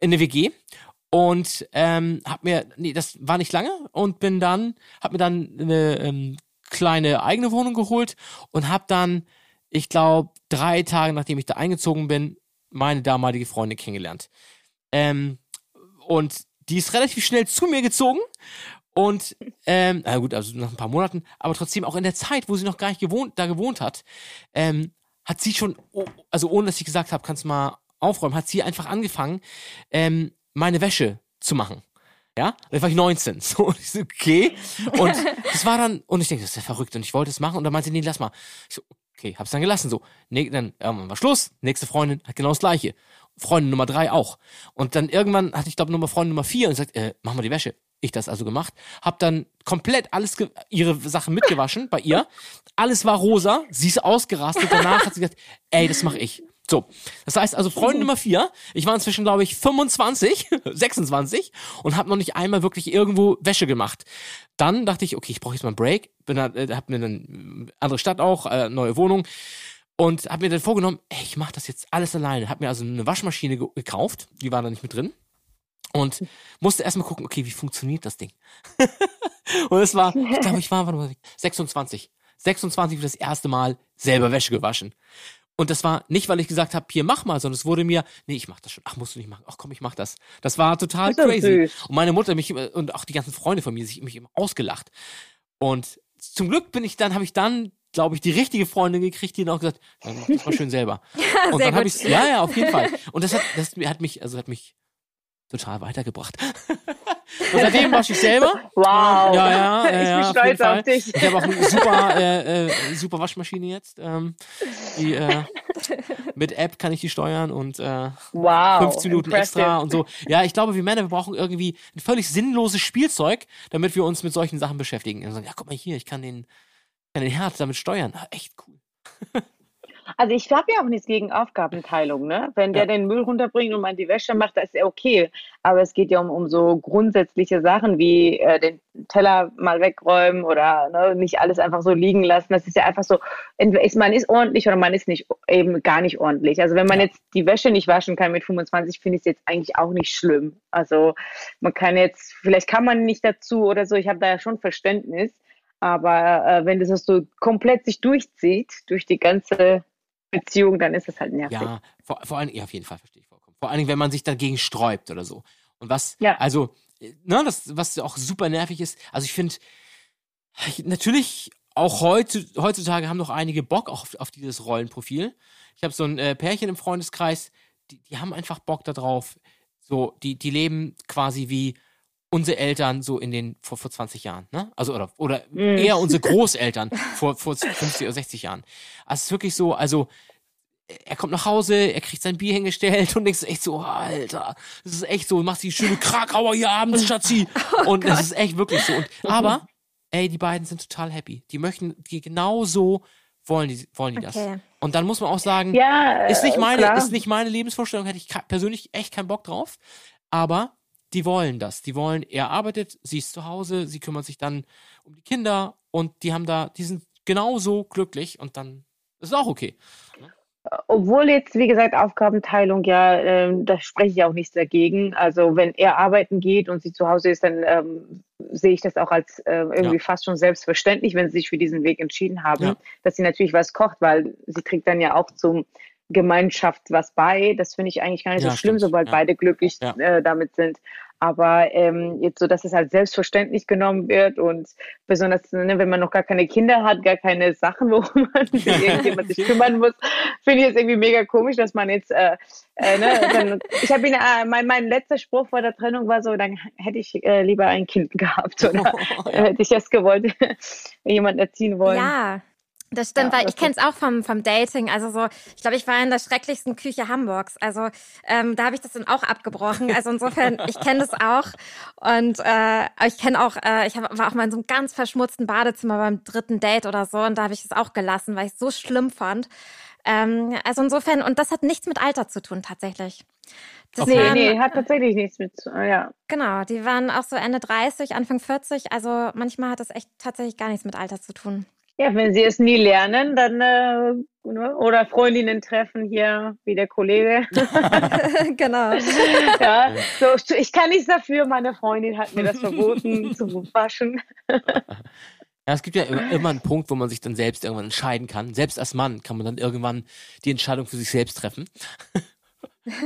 in eine WG. Und ähm, hab mir, nee, das war nicht lange und bin dann, hab mir dann eine ähm, kleine eigene Wohnung geholt und hab dann, ich glaube, drei Tage nachdem ich da eingezogen bin, meine damalige Freundin kennengelernt. Ähm, und die ist relativ schnell zu mir gezogen und ähm, na gut, also nach ein paar Monaten, aber trotzdem auch in der Zeit, wo sie noch gar nicht gewohnt, da gewohnt hat, ähm, hat sie schon, oh, also ohne dass ich gesagt habe, kannst du mal aufräumen, hat sie einfach angefangen, ähm, meine Wäsche zu machen. Ja, dann war ich 19. So, und ich so, okay. Und das war dann, und ich denke, das ist ja verrückt. Und ich wollte es machen. Und dann meinte sie, nee, lass mal. Ich so, okay, hab's dann gelassen. So, nee, dann irgendwann war Schluss. Nächste Freundin hat genau das Gleiche. Freundin Nummer drei auch. Und dann irgendwann hatte ich, glaube Nummer Freundin Nummer vier und sagt, äh, mach mal die Wäsche. Ich das also gemacht. Hab dann komplett alles, ihre Sachen mitgewaschen bei ihr. Alles war rosa. Sie ist ausgerastet. Danach hat sie gesagt, ey, das mache ich. So, das heißt also Freundin Nummer vier, ich war inzwischen glaube ich 25, 26 und habe noch nicht einmal wirklich irgendwo Wäsche gemacht. Dann dachte ich, okay, ich brauche jetzt mal einen Break, bin da, äh, hab mir dann äh, andere Stadt auch, äh, neue Wohnung und habe mir dann vorgenommen, ey, ich mache das jetzt alles alleine. Hab mir also eine Waschmaschine ge gekauft, die war da nicht mit drin und musste erstmal gucken, okay, wie funktioniert das Ding? und es war, ich glaube, ich war warte mal, 26. 26 für das erste Mal selber Wäsche gewaschen. Und das war nicht, weil ich gesagt habe, hier mach mal, sondern es wurde mir, nee, ich mach das schon. Ach, musst du nicht machen. Ach komm, ich mach das. Das war total Das crazy. süß. Und meine Mutter mich immer- und auch die ganzen Freunde von mir sich mich immer ausgelacht. Und zum Glück bin ich dann, habe ich dann, glaube ich, die richtige Freundin gekriegt, die dann auch gesagt, dann mach das mal schön selber. und sehr dann habe ich ja, ja, auf jeden Fall. Und das hat, das hat mich, also hat mich total weitergebracht. und seitdem wasche ich selber. Wow. Ja, ja, ja, ich ja, bin auf stolz Fall. auf dich. Ich habe auch eine super, äh, äh, super Waschmaschine jetzt. Ähm, die, äh, mit App kann ich die steuern und äh, Wow. 15 Minuten impressive. extra und so. Ja, ich glaube, wir Männer, wir brauchen irgendwie ein völlig sinnloses Spielzeug, damit wir uns mit solchen Sachen beschäftigen. Und sagen, ja, guck mal hier, ich kann den, kann den Herd damit steuern. Ah, echt cool. Also ich habe ja auch nichts gegen Aufgabenteilung, ne? Wenn der Ja. den Müll runterbringt und man die Wäsche macht, das ist ja okay. Aber es geht ja um, um so grundsätzliche Sachen wie äh, den Teller mal wegräumen oder ne, nicht alles einfach so liegen lassen. Das ist ja einfach so, entweder ist, man ist ordentlich oder man ist nicht eben gar nicht ordentlich. Also wenn man Ja. jetzt die Wäsche nicht waschen kann mit 25, finde ich es jetzt eigentlich auch nicht schlimm. Also man kann jetzt, vielleicht kann man nicht dazu oder so, ich habe da ja schon Verständnis. Aber äh, wenn das so komplett sich durchzieht, durch die ganze Beziehung, dann ist es halt nervig. Ja, vor, vor allem, ja, auf jeden Fall verstehe ich vollkommen. Vor allen Dingen, wenn man sich dagegen sträubt oder so. Und was, Ja. also, äh, ne, das, was auch super nervig ist, also ich finde, natürlich auch heute, heutzutage haben noch einige Bock auf, auf dieses Rollenprofil. Ich habe so ein äh, Pärchen im Freundeskreis, die, die haben einfach Bock darauf. So, die, die leben quasi wie unsere Eltern so in den vor, vor 20 Jahren, ne? Also oder oder Mm. eher unsere Großeltern vor, vor 50 oder 60 Jahren. Also es ist wirklich so, also er kommt nach Hause, er kriegt sein Bier hingestellt und denkst echt so, Alter, das ist echt so, machst die schöne Krakauer hier abends, Schatzi. und das ist echt wirklich so. Und, aber, ey, die beiden sind total happy. Die möchten, die genau so wollen die, wollen die das. Okay. Und dann muss man auch sagen, Ja, ist nicht meine, klar. ist nicht meine Lebensvorstellung, hätte ich persönlich echt keinen Bock drauf. Aber die wollen das. Die wollen, er arbeitet, sie ist zu Hause, sie kümmert sich dann um die Kinder und die haben da, die sind genauso glücklich und dann ist es auch okay. Obwohl jetzt, wie gesagt, Aufgabenteilung, ja, ähm, da spreche ich auch nichts dagegen. Also wenn er arbeiten geht und sie zu Hause ist, dann ähm, sehe ich das auch als äh, irgendwie Ja. fast schon selbstverständlich, wenn sie sich für diesen Weg entschieden haben, Ja. dass sie natürlich was kocht, weil sie trägt dann ja auch zum Gemeinschaft was bei. Das finde ich eigentlich gar nicht Ja, so schlimm, stimmt. sobald Ja. beide glücklich Ja. äh, damit sind. Aber ähm, jetzt so, dass es halt selbstverständlich genommen wird und besonders, ne, wenn man noch gar keine Kinder hat, gar keine Sachen, worum man sich irgendjemand sich kümmern muss, finde ich es irgendwie mega komisch, dass man jetzt, äh, äh, ne, dann, ich habe ihn, äh, mein, mein letzter Spruch vor der Trennung war so, dann hätte ich äh, lieber ein Kind gehabt oder äh, hätte ich das gewollt, jemand erziehen wollen. Ja, das stimmt, Ja, weil das ich kenne es auch vom, vom Dating. Also so, ich glaube, ich war in der schrecklichsten Küche Hamburgs. Also ähm, da habe ich das dann auch abgebrochen. Also insofern, ich kenne das auch. Und äh, ich kenne auch, äh, ich hab, war auch mal in so einem ganz verschmutzten Badezimmer beim dritten Date oder so und da habe ich es auch gelassen, weil ich es so schlimm fand. Ähm, also insofern, und das hat nichts mit Alter zu tun tatsächlich. Das Nee, waren, nee, hat tatsächlich nichts mit zu ja. Genau, die waren auch so Ende 30, Anfang 40. Also manchmal hat das echt tatsächlich gar nichts mit Alter zu tun. Ja, wenn sie es nie lernen, dann äh, ne, oder Freundinnen treffen hier, wie der Kollege. genau. ja, so, ich kann nichts dafür, meine Freundin hat mir das verboten zu waschen. Ja, es gibt ja immer, immer einen Punkt, wo man sich dann selbst irgendwann entscheiden kann. Selbst als Mann kann man dann irgendwann die Entscheidung für sich selbst treffen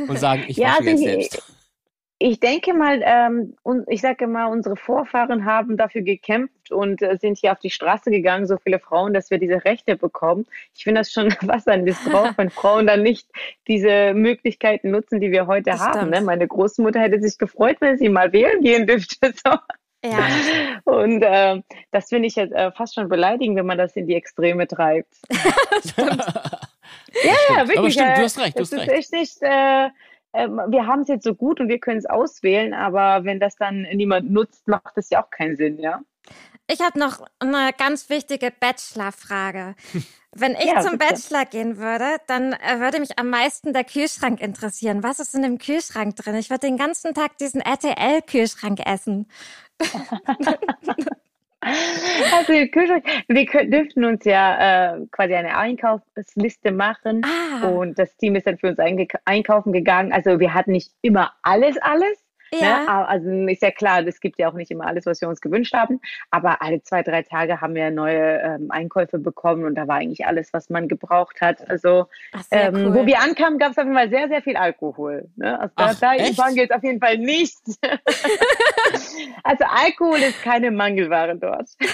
und sagen, ich Ja, wasche mir jetzt also selbst. Ich denke mal, ähm, und ich sage mal, unsere Vorfahren haben dafür gekämpft und äh, sind hier auf die Straße gegangen, so viele Frauen, dass wir diese Rechte bekommen. Ich finde das schon was ein Missbrauch, wenn Frauen dann nicht diese Möglichkeiten nutzen, die wir heute Das haben. Ne? Meine Großmutter hätte sich gefreut, wenn sie mal wählen gehen dürfte. So. Ja. Und äh, das finde ich jetzt äh, fast schon beleidigend, wenn man das in die Extreme treibt. Ja, ja, wirklich. Aber stimmt, äh, du hast recht, du hast ist recht. echt nicht, äh, ähm, wir haben es jetzt so gut und wir können es auswählen, aber wenn das dann niemand nutzt, macht das ja auch keinen Sinn, ja. Ich habe noch eine ganz wichtige Bachelor-Frage. Wenn ich Ja, zum bitte. Bachelor gehen würde, dann äh, würde mich am meisten der Kühlschrank interessieren. Was ist in dem Kühlschrank drin? Ich würde den ganzen Tag diesen RTL-Kühlschrank essen. Also Kühlschrank, wir dürften uns ja äh, quasi eine Einkaufsliste machen Ah, und das Team ist dann für uns einkaufen gegangen. Also wir hatten nicht immer alles, alles. Ne? ja. Aber- Also ist ja klar, es gibt ja auch nicht immer alles, was wir uns gewünscht haben. Aber alle zwei, drei Tage haben wir neue ähm, Einkäufe bekommen und da war eigentlich alles, was man gebraucht hat. Also Ach, ähm, cool. wo wir ankamen, gab es auf jeden Fall sehr, sehr viel Alkohol. Ne? Also da, Ach, da echt? waren wir jetzt auf jeden Fall nicht. also Alkohol ist keine Mangelware dort.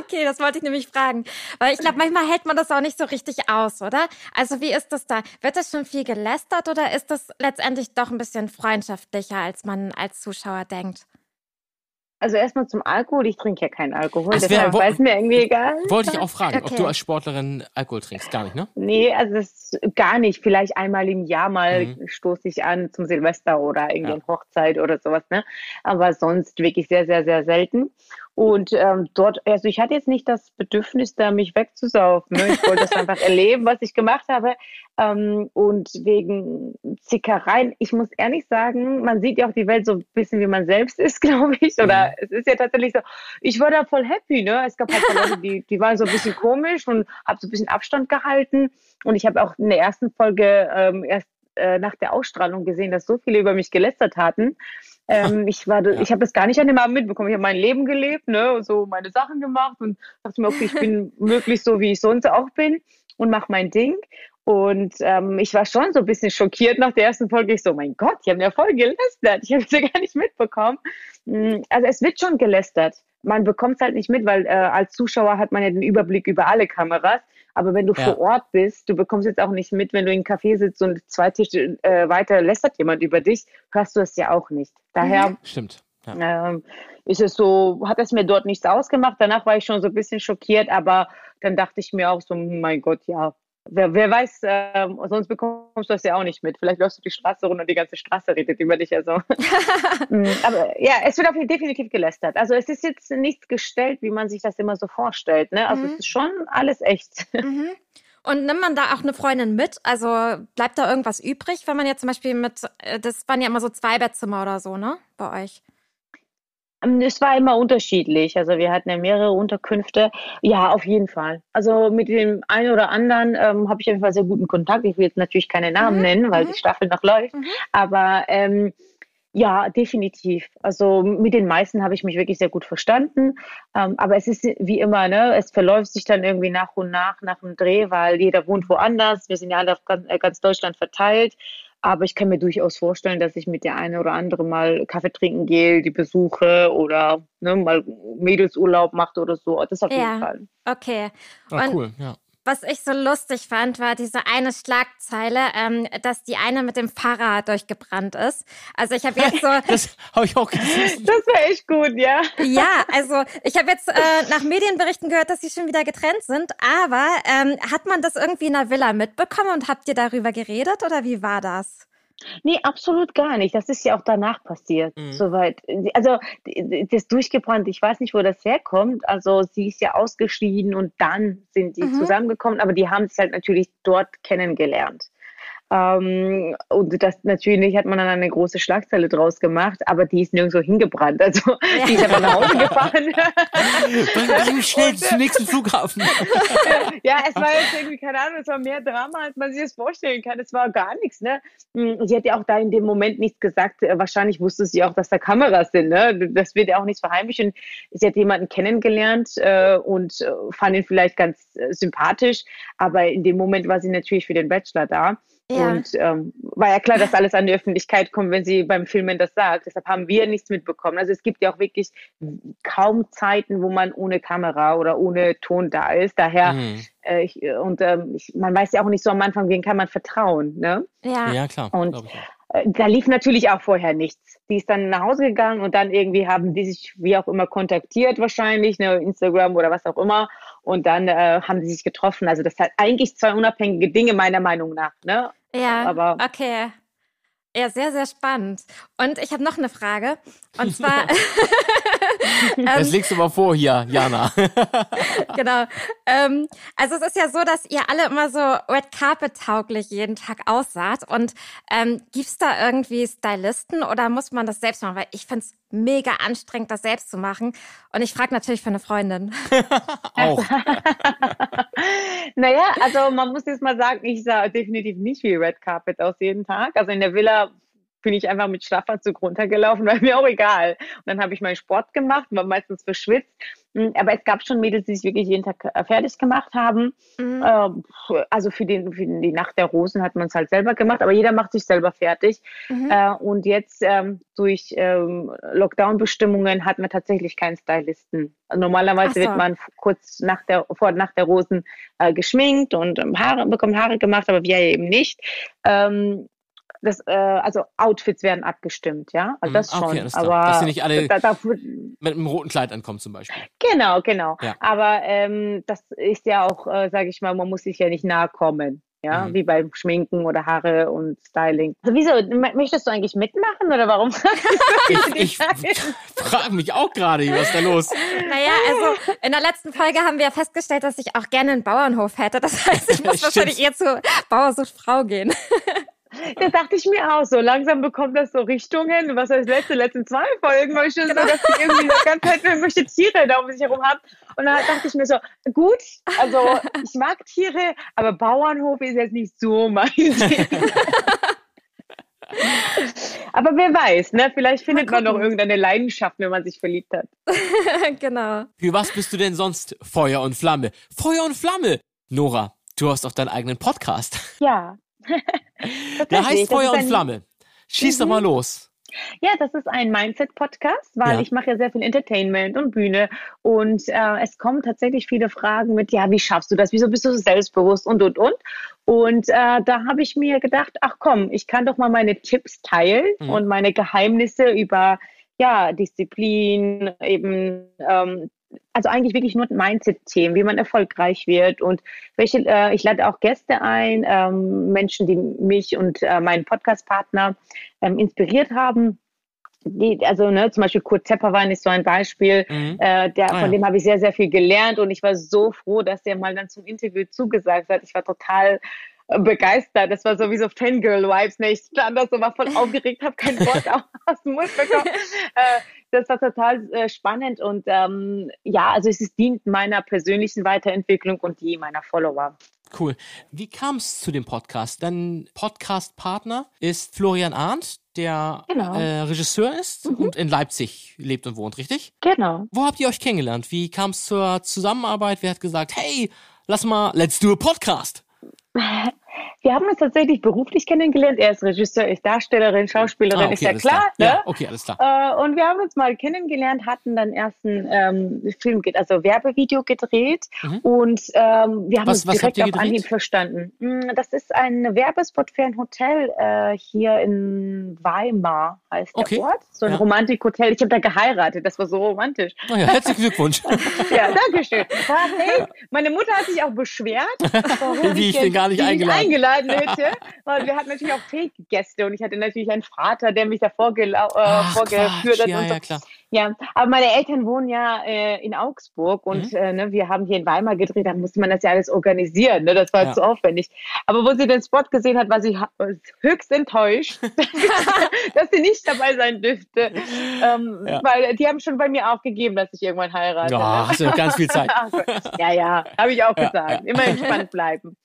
Okay, das wollte ich nämlich fragen. Weil ich glaube, manchmal hält man das auch nicht so richtig aus, oder? Also wie ist das da? Wird das schon viel gelästert oder ist das letztendlich doch ein bisschen freundschaftlicher, als man als Zuschauer denkt? Also erstmal zum Alkohol. Ich trinke ja keinen Alkohol, Das wär- deshalb wo- war es mir irgendwie egal. Wollte ich auch fragen, ob Okay. du als Sportlerin Alkohol trinkst. Gar nicht, ne? Nee, also das gar nicht. Vielleicht einmal im Jahr mal Mhm. stoße ich an zum Silvester oder irgendwie Ja. Hochzeit oder sowas, ne? Aber sonst wirklich sehr, sehr, sehr selten. Und ähm, dort, also ich hatte jetzt nicht das Bedürfnis, da mich wegzusaufen. Ne? Ich wollte das einfach erleben, was ich gemacht habe. Ähm, und wegen Zickereien, ich muss ehrlich sagen, man sieht ja auch die Welt so ein bisschen, wie man selbst ist, glaube ich. Oder Mhm. es ist ja tatsächlich so, ich war da voll happy, ne? Es gab halt Leute, die, die waren so ein bisschen komisch und habe so ein bisschen Abstand gehalten. Und ich habe auch in der ersten Folge ähm, erst äh, nach der Ausstrahlung gesehen, dass so viele über mich gelästert hatten. Ähm, ich war, Ja. ich habe das gar nicht an dem Abend mitbekommen. Ich habe mein Leben gelebt, ne, und so meine Sachen gemacht und dachte mir, okay, ich bin möglichst so, wie ich sonst auch bin und mache mein Ding. Und ähm, ich war schon so ein bisschen schockiert nach der ersten Folge. Ich so, mein Gott, die haben ja voll gelästert. Ich habe es ja gar nicht mitbekommen. Mm, Also es wird schon gelästert. Man bekommt es halt nicht mit, weil äh, als Zuschauer hat man ja den Überblick über alle Kameras. Aber wenn du Ja. vor Ort bist, du bekommst jetzt auch nicht mit, wenn du in einem Café sitzt und zwei Tische äh, weiter lästert jemand über dich, hörst du es ja auch nicht. Daher Stimmt. Ja. ähm, ist es so, hat es mir dort nichts ausgemacht. Danach war ich schon so ein bisschen schockiert, aber dann dachte ich mir auch so, mein Gott, ja. Wer, wer weiß, ähm, sonst bekommst du das ja auch nicht mit. Vielleicht läufst du die Straße runter und die ganze Straße redet über dich. Also. Mm, aber ja, es wird auf jeden Fall definitiv gelästert. Also es ist jetzt nichts gestellt, wie man sich das immer so vorstellt. Ne? Also Mhm. es ist schon alles echt. Mhm. Und nimmt man da auch eine Freundin mit? Also bleibt da irgendwas übrig, wenn man jetzt zum Beispiel mit, äh, das waren ja immer so zwei Bettzimmer oder so, ne? Bei euch. Ähm, Es war immer unterschiedlich. Also wir hatten ja mehrere Unterkünfte. Ja, auf jeden Fall. Also mit dem einen oder anderen ähm, habe ich auf jeden Fall sehr guten Kontakt. Ich will jetzt natürlich keine Namen Mhm, nennen, weil mhm. die Staffel noch läuft. Mhm. Aber ähm, ja, definitiv. Also mit den meisten habe ich mich wirklich sehr gut verstanden. Ähm, aber es ist wie immer, ne? Es verläuft sich dann irgendwie nach und nach nach dem Dreh, weil jeder wohnt woanders. Wir sind ja alle auf ganz, äh, ganz Deutschland verteilt. Aber ich kann mir durchaus vorstellen, dass ich mit der einen oder anderen mal Kaffee trinken gehe, die besuche oder ne, mal Mädelsurlaub macht oder so. Das auf jeden Ja. Fall. Okay. Ah, Und- cool, ja. Was ich so lustig fand, war diese eine Schlagzeile, ähm, dass die eine mit dem Fahrrad durchgebrannt ist. Also ich habe jetzt so, Das habe ich auch gesehen. Das war echt gut, ja. ja, also ich habe jetzt äh, nach Medienberichten gehört, dass sie schon wieder getrennt sind. Aber ähm, hat man das irgendwie in der Villa mitbekommen und habt ihr darüber geredet oder wie war das? Nee, absolut gar nicht. Das ist ja auch danach passiert. Mhm. Soweit. Also das durchgebrannt, ich weiß nicht, wo das herkommt. Also sie ist ja ausgeschieden und dann sind die Mhm. zusammengekommen, aber die haben sich halt natürlich dort kennengelernt. Ähm, und das natürlich hat man dann eine große Schlagzeile draus gemacht, aber die ist nirgendwo hingebrannt. Also die ist einfach nach Hause gefahren. Bring, bring mich schnell zum nächsten Flughafen. ja, es war jetzt irgendwie, keine Ahnung, es war mehr Drama, als man sich das vorstellen kann. Es war gar nichts, ne? Hm, Sie hat ja auch da in dem Moment nichts gesagt. Äh, Wahrscheinlich wusste sie auch, dass da Kameras sind, ne? Das wird ja auch nichts verheimlicht. Und sie hat jemanden kennengelernt äh, und äh, fand ihn vielleicht ganz äh, sympathisch, aber in dem Moment war sie natürlich für den Bachelor da. Ja. Und ähm, war ja klar, dass alles an die Öffentlichkeit kommt, wenn sie beim Filmen das sagt. Deshalb haben wir nichts mitbekommen. Also es gibt ja auch wirklich kaum Zeiten, wo man ohne Kamera oder ohne Ton da ist. Daher, Mhm. äh, ich, und ähm, ich, man weiß ja auch nicht so am Anfang, wen kann man vertrauen. Ne? Ja. Ja, klar. Und- Äh, Da lief natürlich auch vorher nichts. Die ist dann nach Hause gegangen und dann irgendwie haben die sich wie auch immer kontaktiert wahrscheinlich, ne, Instagram oder was auch immer. Und dann äh, haben die sich getroffen. Also das hat eigentlich zwei unabhängige Dinge meiner Meinung nach. Ne? Ja, Aber- okay. Ja, sehr, sehr spannend. Und ich habe noch eine Frage. Und zwar, Das legst du mal vor hier, Jana. genau. Ähm, also es ist ja so, dass ihr alle immer so Red Carpet tauglich jeden Tag aussaht. Und ähm, gibt's da irgendwie Stylisten oder muss man das selbst machen? Weil ich find's mega anstrengend, das selbst zu machen. Und ich frage natürlich für eine Freundin. auch. Naja, also man muss jetzt mal sagen, ich sah definitiv nicht wie Red Carpet aus jeden Tag. Also in der Villa bin ich einfach mit Schlafanzug runtergelaufen, war mir auch egal. Und dann habe ich meinen Sport gemacht, war meistens verschwitzt. Mm, Aber es gab schon Mädels, die sich wirklich jeden Tag äh, fertig gemacht haben. Mhm. Ähm, Also für, den, für die Nacht der Rosen hat man es halt selber gemacht, aber jeder macht sich selber fertig. Mhm. Äh, Und jetzt ähm, durch ähm, Lockdown-Bestimmungen hat man tatsächlich keinen Stylisten. Normalerweise so. wird man kurz nach der, vor nach der Rosen äh, geschminkt und Haare, bekommt Haare gemacht, aber wir eben nicht. Ähm, das, äh, also Outfits werden abgestimmt, ja, also Mhm, das schon. okay, klar. aber Dass sie nicht alle- da, da, Mit einem roten Kleid ankommen zum Beispiel. Genau, genau. Ja. Aber ähm, das ist ja auch, äh, sage ich mal, man muss sich ja nicht nahe kommen. Ja, Mhm. wie beim Schminken oder Haare und Styling. Also wieso, möchtest du eigentlich mitmachen oder warum? Ich, ich frage mich auch gerade, was ist da los? Naja, also in der letzten Folge haben wir ja festgestellt, dass ich auch gerne einen Bauernhof hätte. Das heißt, ich muss wahrscheinlich eher zu Bauer sucht Frau gehen. Das dachte ich mir auch so. Langsam bekommt das so Richtungen. Was heißt letzte, letzten zwei Folgen war ich schon Genau. so, dass ich irgendwie die ganze Zeit irgendwelche Tiere da um sich herum habe. Und dann dachte ich mir so, gut, also ich mag Tiere, aber Bauernhof ist jetzt nicht so mein Ding. Aber wer weiß, ne? Vielleicht findet man noch irgendeine Leidenschaft, wenn man sich verliebt hat. genau. Für was bist du denn sonst Feuer und Flamme? Feuer und Flamme! Nora, du hast auch deinen eigenen Podcast. Ja. Der heißt Feuer und Flamme. Schieß doch mal los. Ja, das ist ein Mindset-Podcast, weil Ja. ich mache ja sehr viel Entertainment und Bühne und äh, es kommen tatsächlich viele Fragen mit, ja, wie schaffst du das? Wieso bist du so selbstbewusst und, und, und? Und äh, da habe ich mir gedacht, ach komm, ich kann doch mal meine Tipps teilen Mhm. und meine Geheimnisse über, ja, Disziplin, eben, ähm, also eigentlich wirklich nur Mindset-Themen, wie man erfolgreich wird und welche, äh, ich lade auch Gäste ein, ähm, Menschen, die mich und äh, meinen Podcast-Partner ähm, inspiriert haben. Die, also ne, zum Beispiel Kurt Zepperwein ist so ein Beispiel, Mhm. äh, der, Ah, von ja. dem habe ich sehr, sehr viel gelernt und ich war so froh, dass der mal dann zum Interview zugesagt hat. Ich war total äh, begeistert. Das war sowieso Fangirl-Vibes. Ne? Ich stand da so, war voll aufgeregt, habe kein Wort au- aus dem Mund bekommen. Äh, das war total äh, spannend und ähm, ja, also es ist, dient meiner persönlichen Weiterentwicklung und die meiner Follower. Cool. Wie kam es zu dem Podcast? Dein Podcast-Partner ist Florian Arndt, der Genau. äh, Regisseur ist und in Leipzig lebt und wohnt, richtig? Genau. Wo habt ihr euch kennengelernt? Wie kam es zur Zusammenarbeit? Wer hat gesagt, hey, lass mal, let's do a podcast? Wir haben uns tatsächlich beruflich kennengelernt. Er ist Regisseur, ich Darstellerin, Schauspielerin, Ah, ist ja alles klar. Ne? Ja, okay, alles klar. Äh, und wir haben uns mal kennengelernt, hatten dann erst einen ähm, Film, also Werbevideo gedreht Mhm. und ähm, wir haben Was- uns was direkt auf? Anhieb verstanden. Mm, Das ist ein Werbespot für ein Hotel äh, hier in Weimar, heißt Okay. der Ort. So ein Ja. Romantikhotel. Ich habe da geheiratet, das war so romantisch. Naja, herzlichen Glückwunsch. Ja, danke schön. War, hey, meine Mutter hat sich auch beschwert, warum Wie ich jetzt denn gar nicht eingeladen. Eingeladen Piratenhütte, weil wir hatten natürlich auch Fake-Gäste und ich hatte natürlich einen Vater, der mich da vorgelau- äh, vorgeführt hat ja, und so. ja, klar. Ja, aber meine Eltern wohnen ja äh, in Augsburg und Mhm. äh, ne, wir haben hier in Weimar gedreht, da musste man das ja alles organisieren, ne? das war Ja. zu aufwendig. Aber wo sie den Spot gesehen hat, war sie höchst enttäuscht, dass sie nicht dabei sein dürfte, ähm, Ja. weil die haben schon bei mir aufgegeben, dass ich irgendwann heirate. Ja, ne? hast du noch ganz viel Zeit. Gott. ja, ja, habe ich auch Ja, gesagt. Immer entspannt bleiben.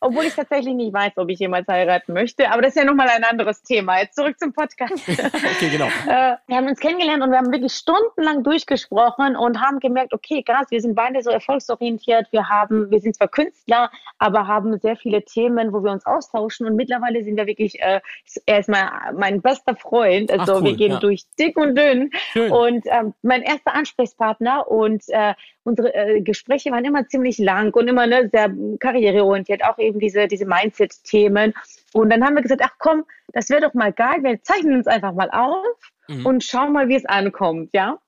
Obwohl ich tatsächlich nicht weiß, ob ich jemals heiraten möchte, aber das ist ja nochmal ein anderes Thema. Jetzt zurück zum Podcast. Okay, genau. Äh, wir haben uns kennengelernt und wir haben wirklich stundenlang durchgesprochen und haben gemerkt, okay, krass, wir sind beide so erfolgsorientiert. Wir haben, wir sind zwar Künstler, aber haben sehr viele Themen, wo wir uns austauschen und mittlerweile sind wir wirklich, äh, er ist mein, mein bester Freund. Also cool, wir gehen ja. durch dick und dünn Schön. und ähm, mein erster Ansprechpartner und äh, unsere äh, Gespräche waren immer ziemlich lang und immer ne, sehr karriereorientiert, auch eben diese, diese Mindset-Themen. Und dann haben wir gesagt, ach komm, das wäre doch mal geil, wir zeichnen uns einfach mal auf Mhm. und schauen mal, wie es ankommt, ja.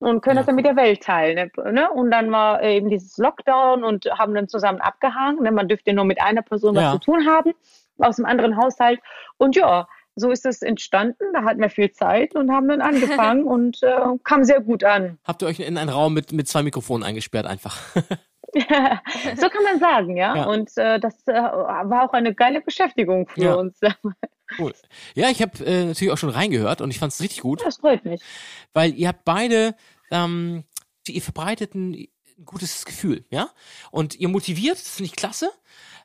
Und können Ja, das dann mit der Welt teilen. Ne? ne? Und dann war eben dieses Lockdown und haben dann zusammen abgehangen. Ne? Man dürfte nur mit einer Person was Ja. zu tun haben, aus einem anderen Haushalt. Und ja, so ist es entstanden. Da hatten wir viel Zeit und haben dann angefangen und äh, kam sehr gut an. Habt ihr euch in einen Raum mit, mit zwei Mikrofonen eingesperrt einfach? so kann man sagen, ja. Ja. Und äh, das äh, war auch eine geile Beschäftigung für Ja. uns. Cool. Ja, ich habe äh, natürlich auch schon reingehört und ich fand es richtig gut, Das freut mich. weil ihr habt beide, ähm, ihr verbreitet ein, gutes Gefühl, ja? Und ihr motiviert, das finde ich klasse.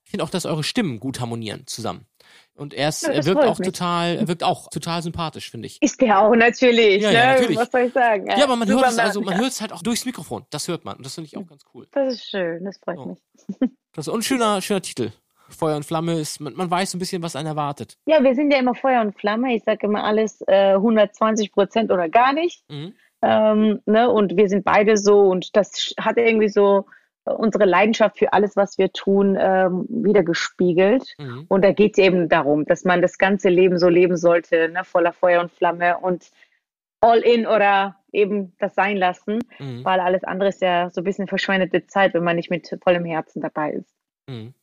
Ich finde auch, dass eure Stimmen gut harmonieren zusammen. Und er, ist, Ja, wirkt auch mich. total, wirkt auch total sympathisch, finde ich. Ist der auch natürlich. Ja, ne? ja, natürlich. Was soll ich sagen? Ja, aber man hört es also, man hört es halt auch durchs Mikrofon. Das hört man. Und das finde ich auch ganz cool. Das ist schön, das freut Oh. mich. Das ist ein schöner, schöner Titel. Feuer und Flamme ist, man, man weiß so ein bisschen, was einen erwartet. Ja, wir sind ja immer Feuer und Flamme. Ich sage immer alles äh, 120 Prozent oder gar nicht. Mhm. Ähm, ne? Und wir sind beide so und das hat irgendwie so äh, unsere Leidenschaft für alles, was wir tun, ähm, wieder gespiegelt. Mhm. Und da geht es eben darum, dass man das ganze Leben so leben sollte, ne? voller Feuer und Flamme und all in oder eben das sein lassen, Mhm. weil alles andere ist ja so ein bisschen verschwendete Zeit, wenn man nicht mit vollem Herzen dabei ist. Mhm.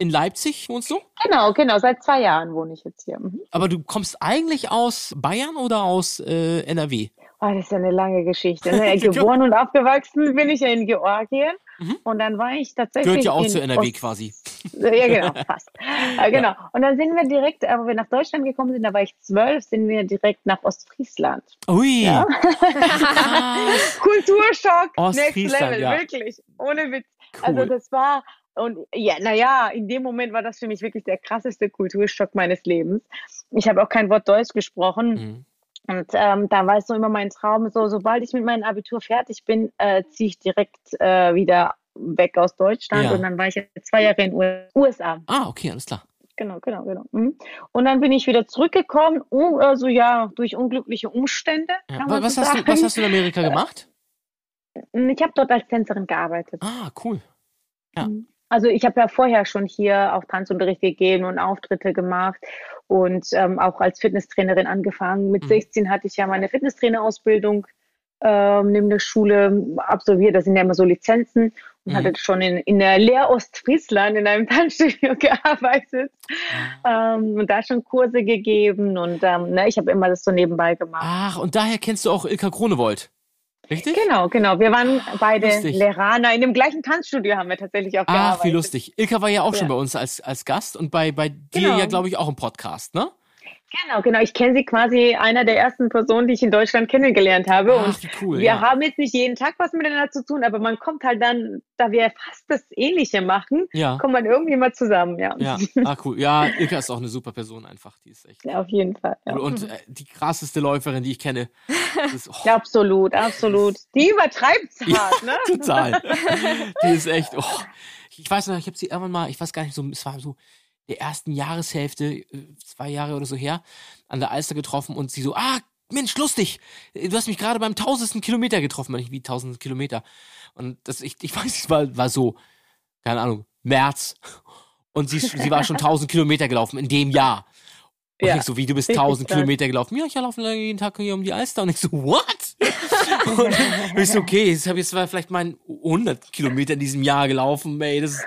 In Leipzig wohnst du? Genau, genau. Seit zwei Jahren wohne ich jetzt hier. Mhm. Aber du kommst eigentlich aus Bayern oder aus äh, NRW? Oh, das ist ja eine lange Geschichte. Ne? Geboren und aufgewachsen bin ich ja in Georgien. Mhm. Und dann war ich tatsächlich. Gehört ja auch zu NRW Ost- quasi. Ja, genau, fast. Äh, genau. Und dann sind wir direkt, äh, wo wir nach Deutschland gekommen sind, da war ich zwölf, sind wir direkt nach Ostfriesland. Ui. Ja. Kulturschock, next Ostfriesland, level, ja. wirklich. Ohne Witz. Also Cool. das war, und ja, naja, in dem Moment war das für mich wirklich der krasseste Kulturschock meines Lebens. Ich habe auch kein Wort Deutsch gesprochen. Mhm. Und ähm, da war es so immer mein Traum, so sobald ich mit meinem Abitur fertig bin, äh, ziehe ich direkt äh, wieder weg aus Deutschland. Ja. Und dann war ich zwei Jahre in den USA. Ah, okay, alles klar. Genau, genau, genau. Mhm. Und dann bin ich wieder zurückgekommen, uh, also ja, durch unglückliche Umstände. Ja. Was, so hast du, was hast du in Amerika gemacht? Ich habe dort als Tänzerin gearbeitet. Ah, cool. Ja. Also ich habe ja vorher schon hier auch Tanzunterricht gegeben und Auftritte gemacht und ähm, auch als Fitnesstrainerin angefangen. Mit Mhm. 16 hatte ich ja meine Fitnesstrainerausbildung ähm, neben der Schule absolviert. Das sind ja immer so Lizenzen und Mhm. hatte schon in, in der Lehr Ostfriesland in einem Tanzstudio gearbeitet ähm, und da schon Kurse gegeben und ähm, ne, ich habe immer das so nebenbei gemacht. Ach, und daher kennst du auch Ilka Kronewold. Richtig? Genau, genau. Wir waren beide Lustig. Lehraner. In dem gleichen Tanzstudio haben wir tatsächlich auch Ach, gearbeitet. wie lustig. Ilka war ja auch schon Ja. bei uns als, als Gast und bei, bei dir Genau. ja, glaube ich, auch im Podcast, ne? Genau, genau. Ich kenne sie quasi einer der ersten Personen, die ich in Deutschland kennengelernt habe. Ach, und cool. wir ja. haben jetzt nicht jeden Tag was miteinander zu tun, aber man kommt halt dann, da wir fast das Ähnliche machen, ja. kommt man irgendwie mal zusammen, ja. Ja, ah, cool. Ja, Ilka ist auch eine super Person einfach. Die ist echt. Ja, auf jeden Fall. Ja. Und äh, die krasseste Läuferin, die ich kenne. Ist, oh, absolut, absolut. Die übertreibt hart, ne? Total. Die ist echt. Oh. Ich weiß noch, ich habe sie irgendwann mal, ich weiß gar nicht so, es war so der ersten Jahreshälfte, äh, zwei Jahre oder so her, an der Alster getroffen und sie so, ah, Mensch, lustig, du hast mich gerade beim tausendsten Kilometer getroffen, ich, wie tausend Kilometer. Und das, ich, ich weiß, es war, war so, keine Ahnung, März. Und sie, sie war schon tausend Kilometer gelaufen in dem Jahr. Und Ja, ich so, wie, du bist tausend. Kilometer gelaufen? Ja, ich laufe jeden Tag hier um die Alster. Und ich so, what? Und ich so, okay, jetzt habe ich zwar vielleicht mal 100 Kilometer in diesem Jahr gelaufen, ey, das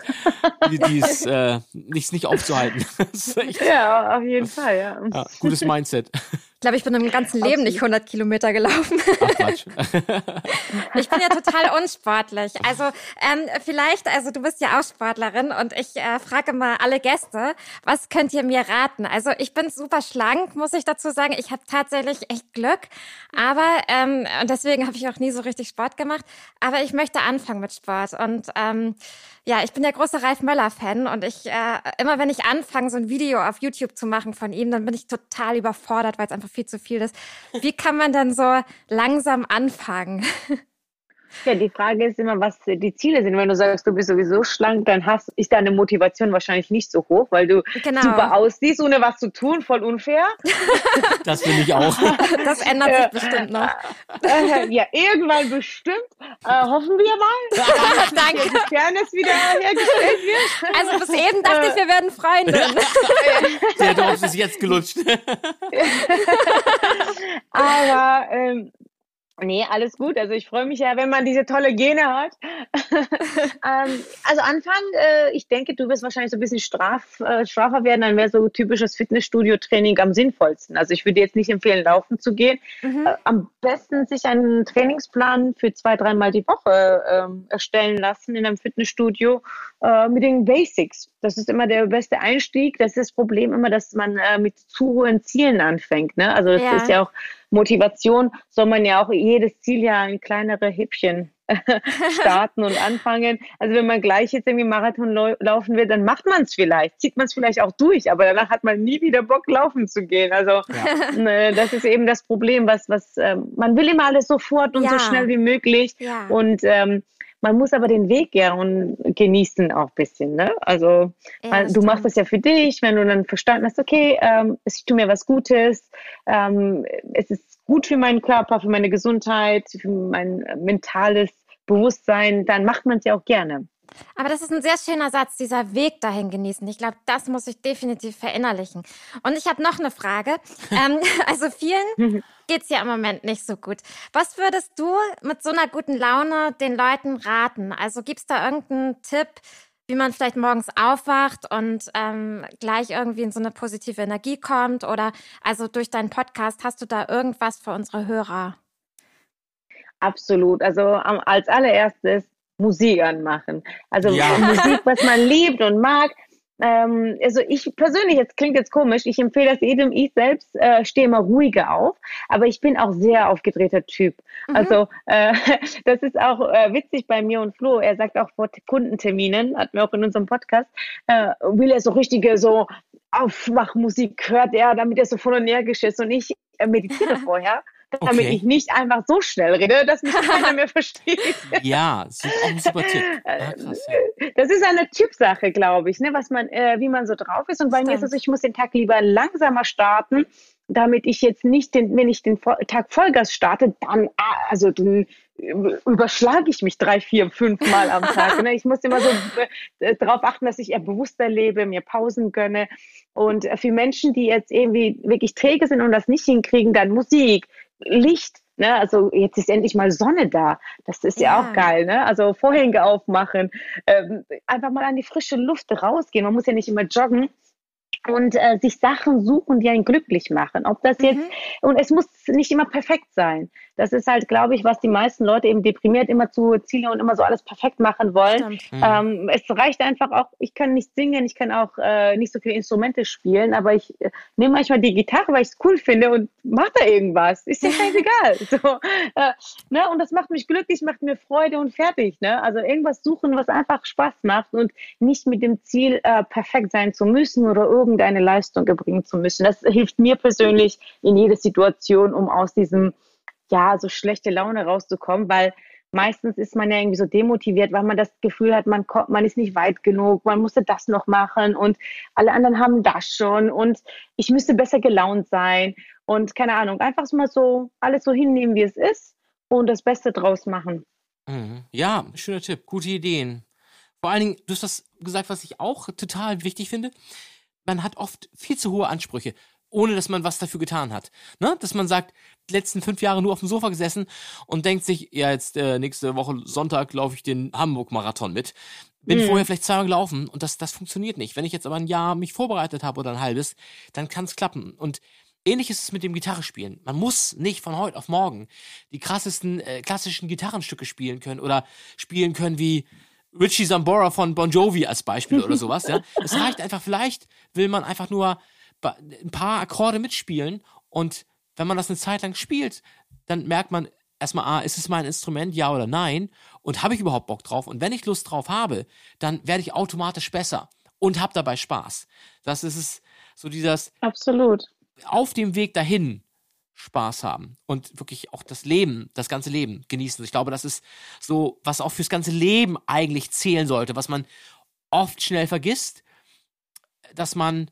die, die ist äh, nicht, nicht aufzuhalten. ja, auf jeden Fall, ja. ja gutes Mindset. Ich glaube, ich bin im ganzen Leben nicht 100 Kilometer gelaufen. Ach, ich bin ja total unsportlich. Also ähm, vielleicht, also du bist ja auch Sportlerin und ich äh, frage mal alle Gäste, was könnt ihr mir raten? Also ich bin super schlank, muss ich dazu sagen. Ich habe tatsächlich echt Glück, aber ähm, und deswegen habe ich auch nie so richtig Sport gemacht. Aber ich möchte anfangen mit Sport und ähm, ja, ich bin der große Ralf Möller-Fan und ich, äh, immer wenn ich anfange, so ein Video auf YouTube zu machen von ihm, dann bin ich total überfordert, weil es einfach viel zu viel ist. Wie kann man dann so langsam anfangen? Ja, die Frage ist immer, was die Ziele sind. Wenn du sagst, du bist sowieso schlank, dann hast, ist deine Motivation wahrscheinlich nicht so hoch, weil du genau. super aussiehst, ohne was zu tun, voll unfair. Das finde ich auch. Das ändert sich bestimmt noch. Äh, ja, irgendwann bestimmt. Äh, hoffen wir mal. Danke. Die Fairness wieder hergestellt wird. Also bis eben dachte ich, wir werden Freunde. Der Dorf ist jetzt gelutscht. Aber ähm, Nee, alles gut. Also ich freue mich ja, wenn man diese tolle Gene hat. ähm, also Anfang, äh, ich denke, du wirst wahrscheinlich so ein bisschen straf, äh, straffer werden, dann wäre so typisches Fitnessstudio-Training am sinnvollsten. Also ich würde jetzt nicht empfehlen, laufen zu gehen. Mhm. Äh, am besten sich einen Trainingsplan für zwei, dreimal die Woche ähm, erstellen lassen in einem Fitnessstudio äh, mit den Basics. Das ist immer der beste Einstieg. Das ist das Problem immer, dass man äh, mit zu hohen Zielen anfängt. Ne? Also das ja. ist ja auch Motivation soll man ja auch jedes Ziel ja in kleinere Häppchen starten und anfangen. Also wenn man gleich jetzt irgendwie Marathon laufen will, dann macht man es vielleicht, zieht man es vielleicht auch durch, aber danach hat man nie wieder Bock, laufen zu gehen. Also ja. Ne, das ist eben das Problem, was, was ähm, man will immer alles sofort und ja. so schnell wie möglich. Ja. Und ähm, man muss aber den Weg ja und genießen auch ein bisschen. Ne? Also ja, du machst das ja für dich, wenn du dann verstanden hast, okay, ähm, es tut mir was Gutes, ähm, es ist gut für meinen Körper, für meine Gesundheit, für mein mentales Bewusstsein, dann macht man es ja auch gerne. Aber das ist ein sehr schöner Satz, dieser Weg dahin genießen. Ich glaube, das muss ich definitiv verinnerlichen. Und ich habe noch eine Frage. ähm, also vielen geht es ja im Moment nicht so gut. Was würdest du mit so einer guten Laune den Leuten raten? Also gibt es da irgendeinen Tipp, wie man vielleicht morgens aufwacht und ähm, gleich irgendwie in so eine positive Energie kommt? Oder also durch deinen Podcast hast du da irgendwas für unsere Hörer? Absolut. Also als allererstes Musik anmachen. Also ja. Musik, was man liebt und mag. Ähm, also ich persönlich, jetzt klingt jetzt komisch, ich empfehle das jedem, ich selbst äh, stehe immer ruhiger auf, aber ich bin auch sehr aufgedrehter Typ. Mhm. Also äh, das ist auch äh, witzig bei mir und Flo, er sagt auch vor Kundenterminen, hatten wir auch in unserem Podcast, äh, will er so richtige so Aufwachmusik hört er, damit er so voll energisch ist und ich äh, meditiere vorher damit okay. ich nicht einfach so schnell rede, dass mich keiner mehr versteht. Ja, das ist auch ein super Tipp. Ah, krass, ja. Das ist eine Typsache, glaube ich, ne, was man, äh, wie man so drauf ist. Und bei Stimmt. mir ist es, ich muss den Tag lieber langsamer starten, damit ich jetzt nicht, den, wenn ich den Tag Vollgas starte, dann, ah, also dann überschlage ich mich drei, vier, fünf Mal am Tag. Ne? Ich muss immer so äh, darauf achten, dass ich eher bewusster lebe, mir Pausen gönne. Und für Menschen, die jetzt irgendwie wirklich träge sind und das nicht hinkriegen, dann Musik, Licht, ne? Also jetzt ist endlich mal Sonne da. Das ist ja, ja auch geil, ne? Also Vorhänge aufmachen, ähm, einfach mal an die frische Luft rausgehen. Man muss ja nicht immer joggen und äh, sich Sachen suchen, die einen glücklich machen. Ob das jetzt, mhm. und es muss nicht immer perfekt sein. Das ist halt, glaube ich, was die meisten Leute eben deprimiert immer zu Ziele und immer so alles perfekt machen wollen. Mhm. Ähm, es reicht einfach auch, ich kann nicht singen, ich kann auch äh, nicht so viele Instrumente spielen, aber ich äh, nehme manchmal die Gitarre, weil ich es cool finde und mache da irgendwas. Ist ja scheißegal. so, äh, ne? Und das macht mich glücklich, macht mir Freude und fertig. Ne? Also irgendwas suchen, was einfach Spaß macht und nicht mit dem Ziel, äh, perfekt sein zu müssen oder irgendeine Leistung erbringen zu müssen. Das hilft mir persönlich in jeder Situation, um aus diesem ja, so schlechte Laune rauszukommen, weil meistens ist man ja irgendwie so demotiviert, weil man das Gefühl hat, man kommt, man ist nicht weit genug, man musste das noch machen und alle anderen haben das schon und ich müsste besser gelaunt sein und keine Ahnung, einfach mal so alles so hinnehmen, wie es ist und das Beste draus machen. Mhm. Ja, schöner Tipp, gute Ideen. Vor allen Dingen, du hast das gesagt, was ich auch total wichtig finde. Man hat oft viel zu hohe Ansprüche ohne dass man was dafür getan hat. Ne? Dass man sagt, die letzten fünf Jahre nur auf dem Sofa gesessen und denkt sich, ja, jetzt äh, nächste Woche Sonntag laufe ich den Hamburg-Marathon mit. Bin Mhm. vorher vielleicht zweimal gelaufen und das, das funktioniert nicht. Wenn ich jetzt aber ein Jahr mich vorbereitet habe oder ein halbes, dann kann es klappen. Und ähnlich ist es mit dem Gitarrespielen. Man muss nicht von heute auf morgen die krassesten äh, klassischen Gitarrenstücke spielen können oder spielen können wie Richie Zambora von Bon Jovi als Beispiel oder sowas. Ja, es reicht einfach. Vielleicht will man einfach nur ein paar Akkorde mitspielen und wenn man das eine Zeit lang spielt, dann merkt man erstmal, ah, ist es mein Instrument, ja oder nein? Und habe ich überhaupt Bock drauf? Und wenn ich Lust drauf habe, dann werde ich automatisch besser und habe dabei Spaß. Das ist es, so dieses Absolut. auf dem Weg dahin Spaß haben und wirklich auch das Leben, das ganze Leben genießen. Ich glaube, das ist so, was auch fürs ganze Leben eigentlich zählen sollte, was man oft schnell vergisst, dass man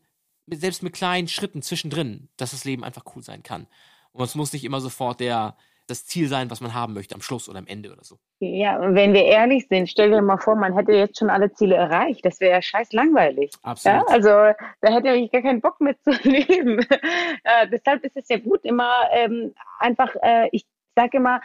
selbst mit kleinen Schritten zwischendrin, dass das Leben einfach cool sein kann. Und es muss nicht immer sofort der, das Ziel sein, was man haben möchte am Schluss oder am Ende oder so. Ja, und wenn wir ehrlich sind, stell dir mal vor, man hätte jetzt schon alle Ziele erreicht. Das wäre ja scheiß langweilig. Absolut. Ja, also da hätte ich gar keinen Bock mehr zu leben. äh, deshalb ist es ja gut, immer ähm, einfach, äh, ich sage immer,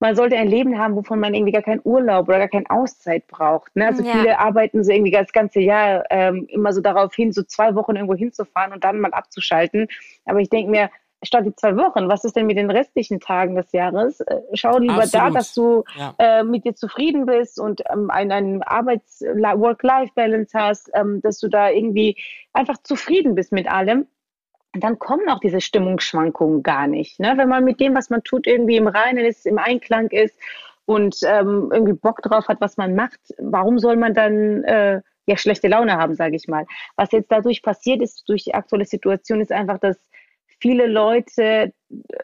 man sollte ein Leben haben, wovon man irgendwie gar keinen Urlaub oder gar keine Auszeit braucht. Ne? Also Ja. viele arbeiten so irgendwie das ganze Jahr ähm, immer so darauf hin, so zwei Wochen irgendwo hinzufahren und dann mal abzuschalten. Aber ich denke mir, statt die zwei Wochen, was ist denn mit den restlichen Tagen des Jahres? Äh, schau lieber da, Absolut. dass du Ja. äh, mit dir zufrieden bist und ähm, einen, einen Arbeits-Work-Life-Balance hast, ähm, dass du da irgendwie einfach zufrieden bist mit allem. Und dann kommen auch diese Stimmungsschwankungen gar nicht. Ne? Wenn man mit dem, was man tut, irgendwie im Reinen ist, im Einklang ist und ähm, irgendwie Bock drauf hat, was man macht, warum soll man dann äh, ja schlechte Laune haben, sage ich mal. Was jetzt dadurch passiert ist, durch die aktuelle Situation, ist einfach, dass viele Leute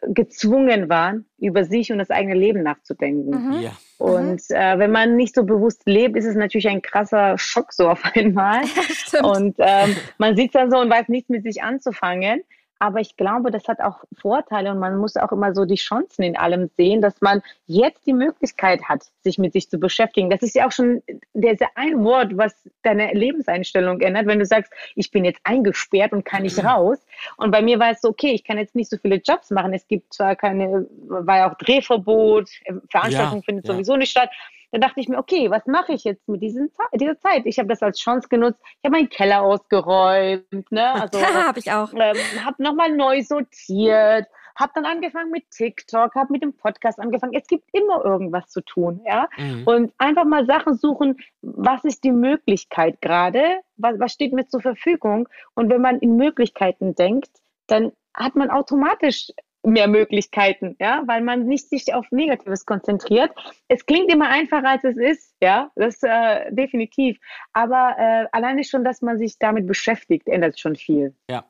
gezwungen waren, über sich und das eigene Leben nachzudenken. Mhm. Ja. Und äh, wenn man nicht so bewusst lebt, ist es natürlich ein krasser Schock so auf einmal. Und ähm, man sitzt da so und weiß nichts mit sich anzufangen. Aber ich glaube, das hat auch Vorteile und man muss auch immer so die Chancen in allem sehen, dass man jetzt die Möglichkeit hat, sich mit sich zu beschäftigen. Das ist ja auch schon dieser ein Wort, was deine Lebenseinstellung ändert, wenn du sagst, ich bin jetzt eingesperrt und kann nicht raus. Und bei mir war es so, okay, ich kann jetzt nicht so viele Jobs machen. Es gibt zwar keine, war ja auch Drehverbot, äh, Veranstaltung Ja, findet ja. sowieso nicht statt. Da dachte ich mir, okay, was mache ich jetzt mit diesen, dieser Zeit? Ich habe das als Chance genutzt. Ich habe meinen Keller ausgeräumt, ne? Also Ja, habe ich auch. ähm, habe nochmal neu sortiert, habe dann angefangen mit TikTok, habe mit dem Podcast angefangen. Es gibt immer irgendwas zu tun, ja. Mhm. Und einfach mal Sachen suchen, was ist die Möglichkeit gerade, was, was steht mir zur Verfügung. Und wenn man in Möglichkeiten denkt, dann hat man automatisch mehr Möglichkeiten, ja, weil man nicht sich auf Negatives konzentriert. Es klingt immer einfacher, als es ist, ja, das äh, definitiv. Aber äh, alleine schon, dass man sich damit beschäftigt, ändert schon viel. Ja.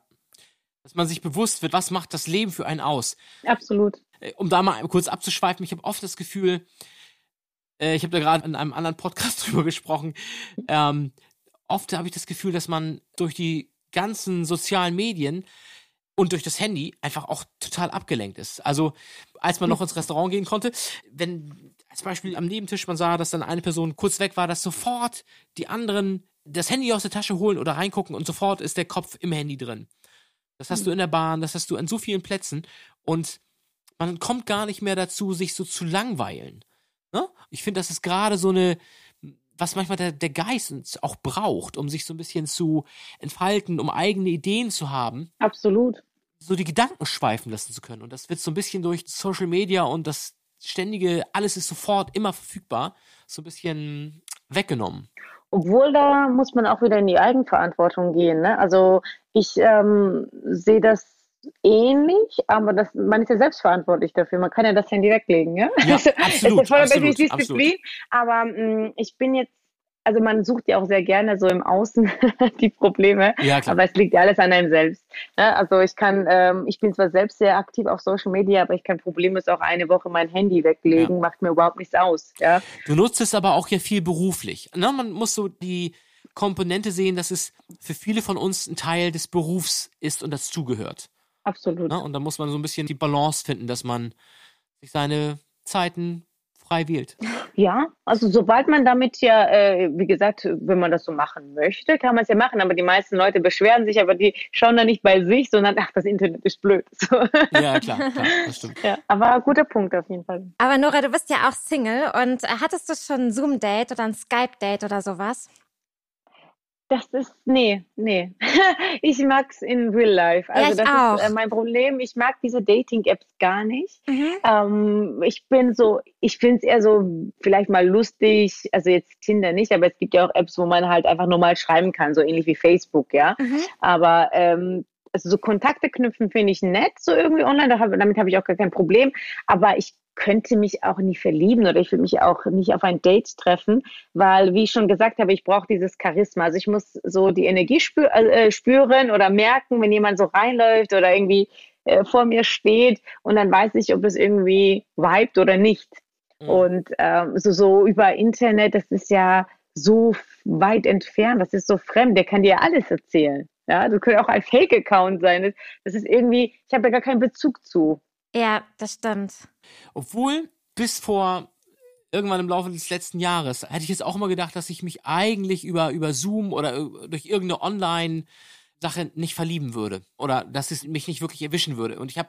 Dass man sich bewusst wird, was macht das Leben für einen aus? Absolut. Äh, um da mal kurz abzuschweifen, ich habe oft das Gefühl, äh, ich habe da gerade in einem anderen Podcast drüber gesprochen, ähm, oft habe ich das Gefühl, dass man durch die ganzen sozialen Medien und durch das Handy einfach auch total abgelenkt ist. Also als man noch ins Restaurant gehen konnte, wenn als Beispiel am Nebentisch man sah, dass dann eine Person kurz weg war, dass sofort die anderen das Handy aus der Tasche holen oder reingucken und sofort ist der Kopf im Handy drin. Das hast du in der Bahn, das hast du an so vielen Plätzen und man kommt gar nicht mehr dazu, sich so zu langweilen. Ne? Ich finde, das ist gerade so eine, was manchmal der, der Geist auch braucht, um sich so ein bisschen zu entfalten, um eigene Ideen zu haben, Absolut. So die Gedanken schweifen lassen zu können. Und das wird so ein bisschen durch Social Media und das ständige, alles ist sofort immer verfügbar, so ein bisschen weggenommen. Obwohl da muss man auch wieder in die Eigenverantwortung gehen. Ne? Also ich ähm, sehe das ähnlich, aber das, man ist ja selbstverantwortlich dafür. Man kann ja das Handy weglegen. Ja, Ja, absolut, Es erfordert natürlich absolut, Disziplin, aber mh, ich bin jetzt, also man sucht ja auch sehr gerne so im Außen die Probleme. Ja, klar. Aber es liegt ja alles an einem selbst. Ne? Also ich kann, ähm, ich bin zwar selbst sehr aktiv auf Social Media, aber ich kann problemlos auch eine Woche mein Handy weglegen, macht mir überhaupt nichts aus. Ja, Du nutzt es aber auch ja viel beruflich. Ne? Man muss so die Komponente sehen, dass es für viele von uns ein Teil des Berufs ist und dazugehört. absolut. Ne? Und da muss man so ein bisschen die Balance finden, dass man sich seine Zeiten frei wählt. Ja, also sobald man damit ja, äh, wie gesagt, wenn man das so machen möchte, kann man es ja machen. Aber die meisten Leute beschweren sich, aber die schauen da nicht bei sich, sondern ach, das Internet ist blöd. So. Ja, klar, klar, das stimmt. Ja, aber guter Punkt auf jeden Fall. Aber Nora, du bist ja auch Single und hattest du schon ein Zoom-Date oder ein Skype-Date oder sowas? Das ist, nee, nee. Ich mag's in real life. Also ich das auch. ist äh, mein Problem. Ich mag diese Dating-Apps gar nicht. Mhm. Ähm, ich bin so, ich finde es eher so vielleicht mal lustig, also jetzt Tinder nicht, aber es gibt ja auch Apps, wo man halt einfach nur mal schreiben kann, so ähnlich wie Facebook, ja. Mhm. Aber ähm, also so Kontakte knüpfen finde ich nett, so irgendwie online, damit habe ich auch gar kein Problem. Aber ich könnte mich auch nie verlieben oder ich will mich auch nicht auf ein Date treffen, weil, wie ich schon gesagt habe, ich brauche dieses Charisma. Also ich muss so die Energie spür, äh, spüren oder merken, wenn jemand so reinläuft oder irgendwie äh, vor mir steht und dann weiß ich, ob es irgendwie vibet oder nicht. Mhm. Und ähm, so, so über Internet, das ist ja so weit entfernt, das ist so fremd, der kann dir alles erzählen. Ja, das könnte auch ein Fake-Account sein. Das, ist irgendwie, ich habe da gar keinen Bezug zu. Ja, das stimmt. Obwohl, bis vor irgendwann im Laufe des letzten Jahres hätte ich jetzt auch immer gedacht, dass ich mich eigentlich über, über Zoom oder äh, durch irgendeine Online- Sache nicht verlieben würde oder dass es mich nicht wirklich erwischen würde. Und ich habe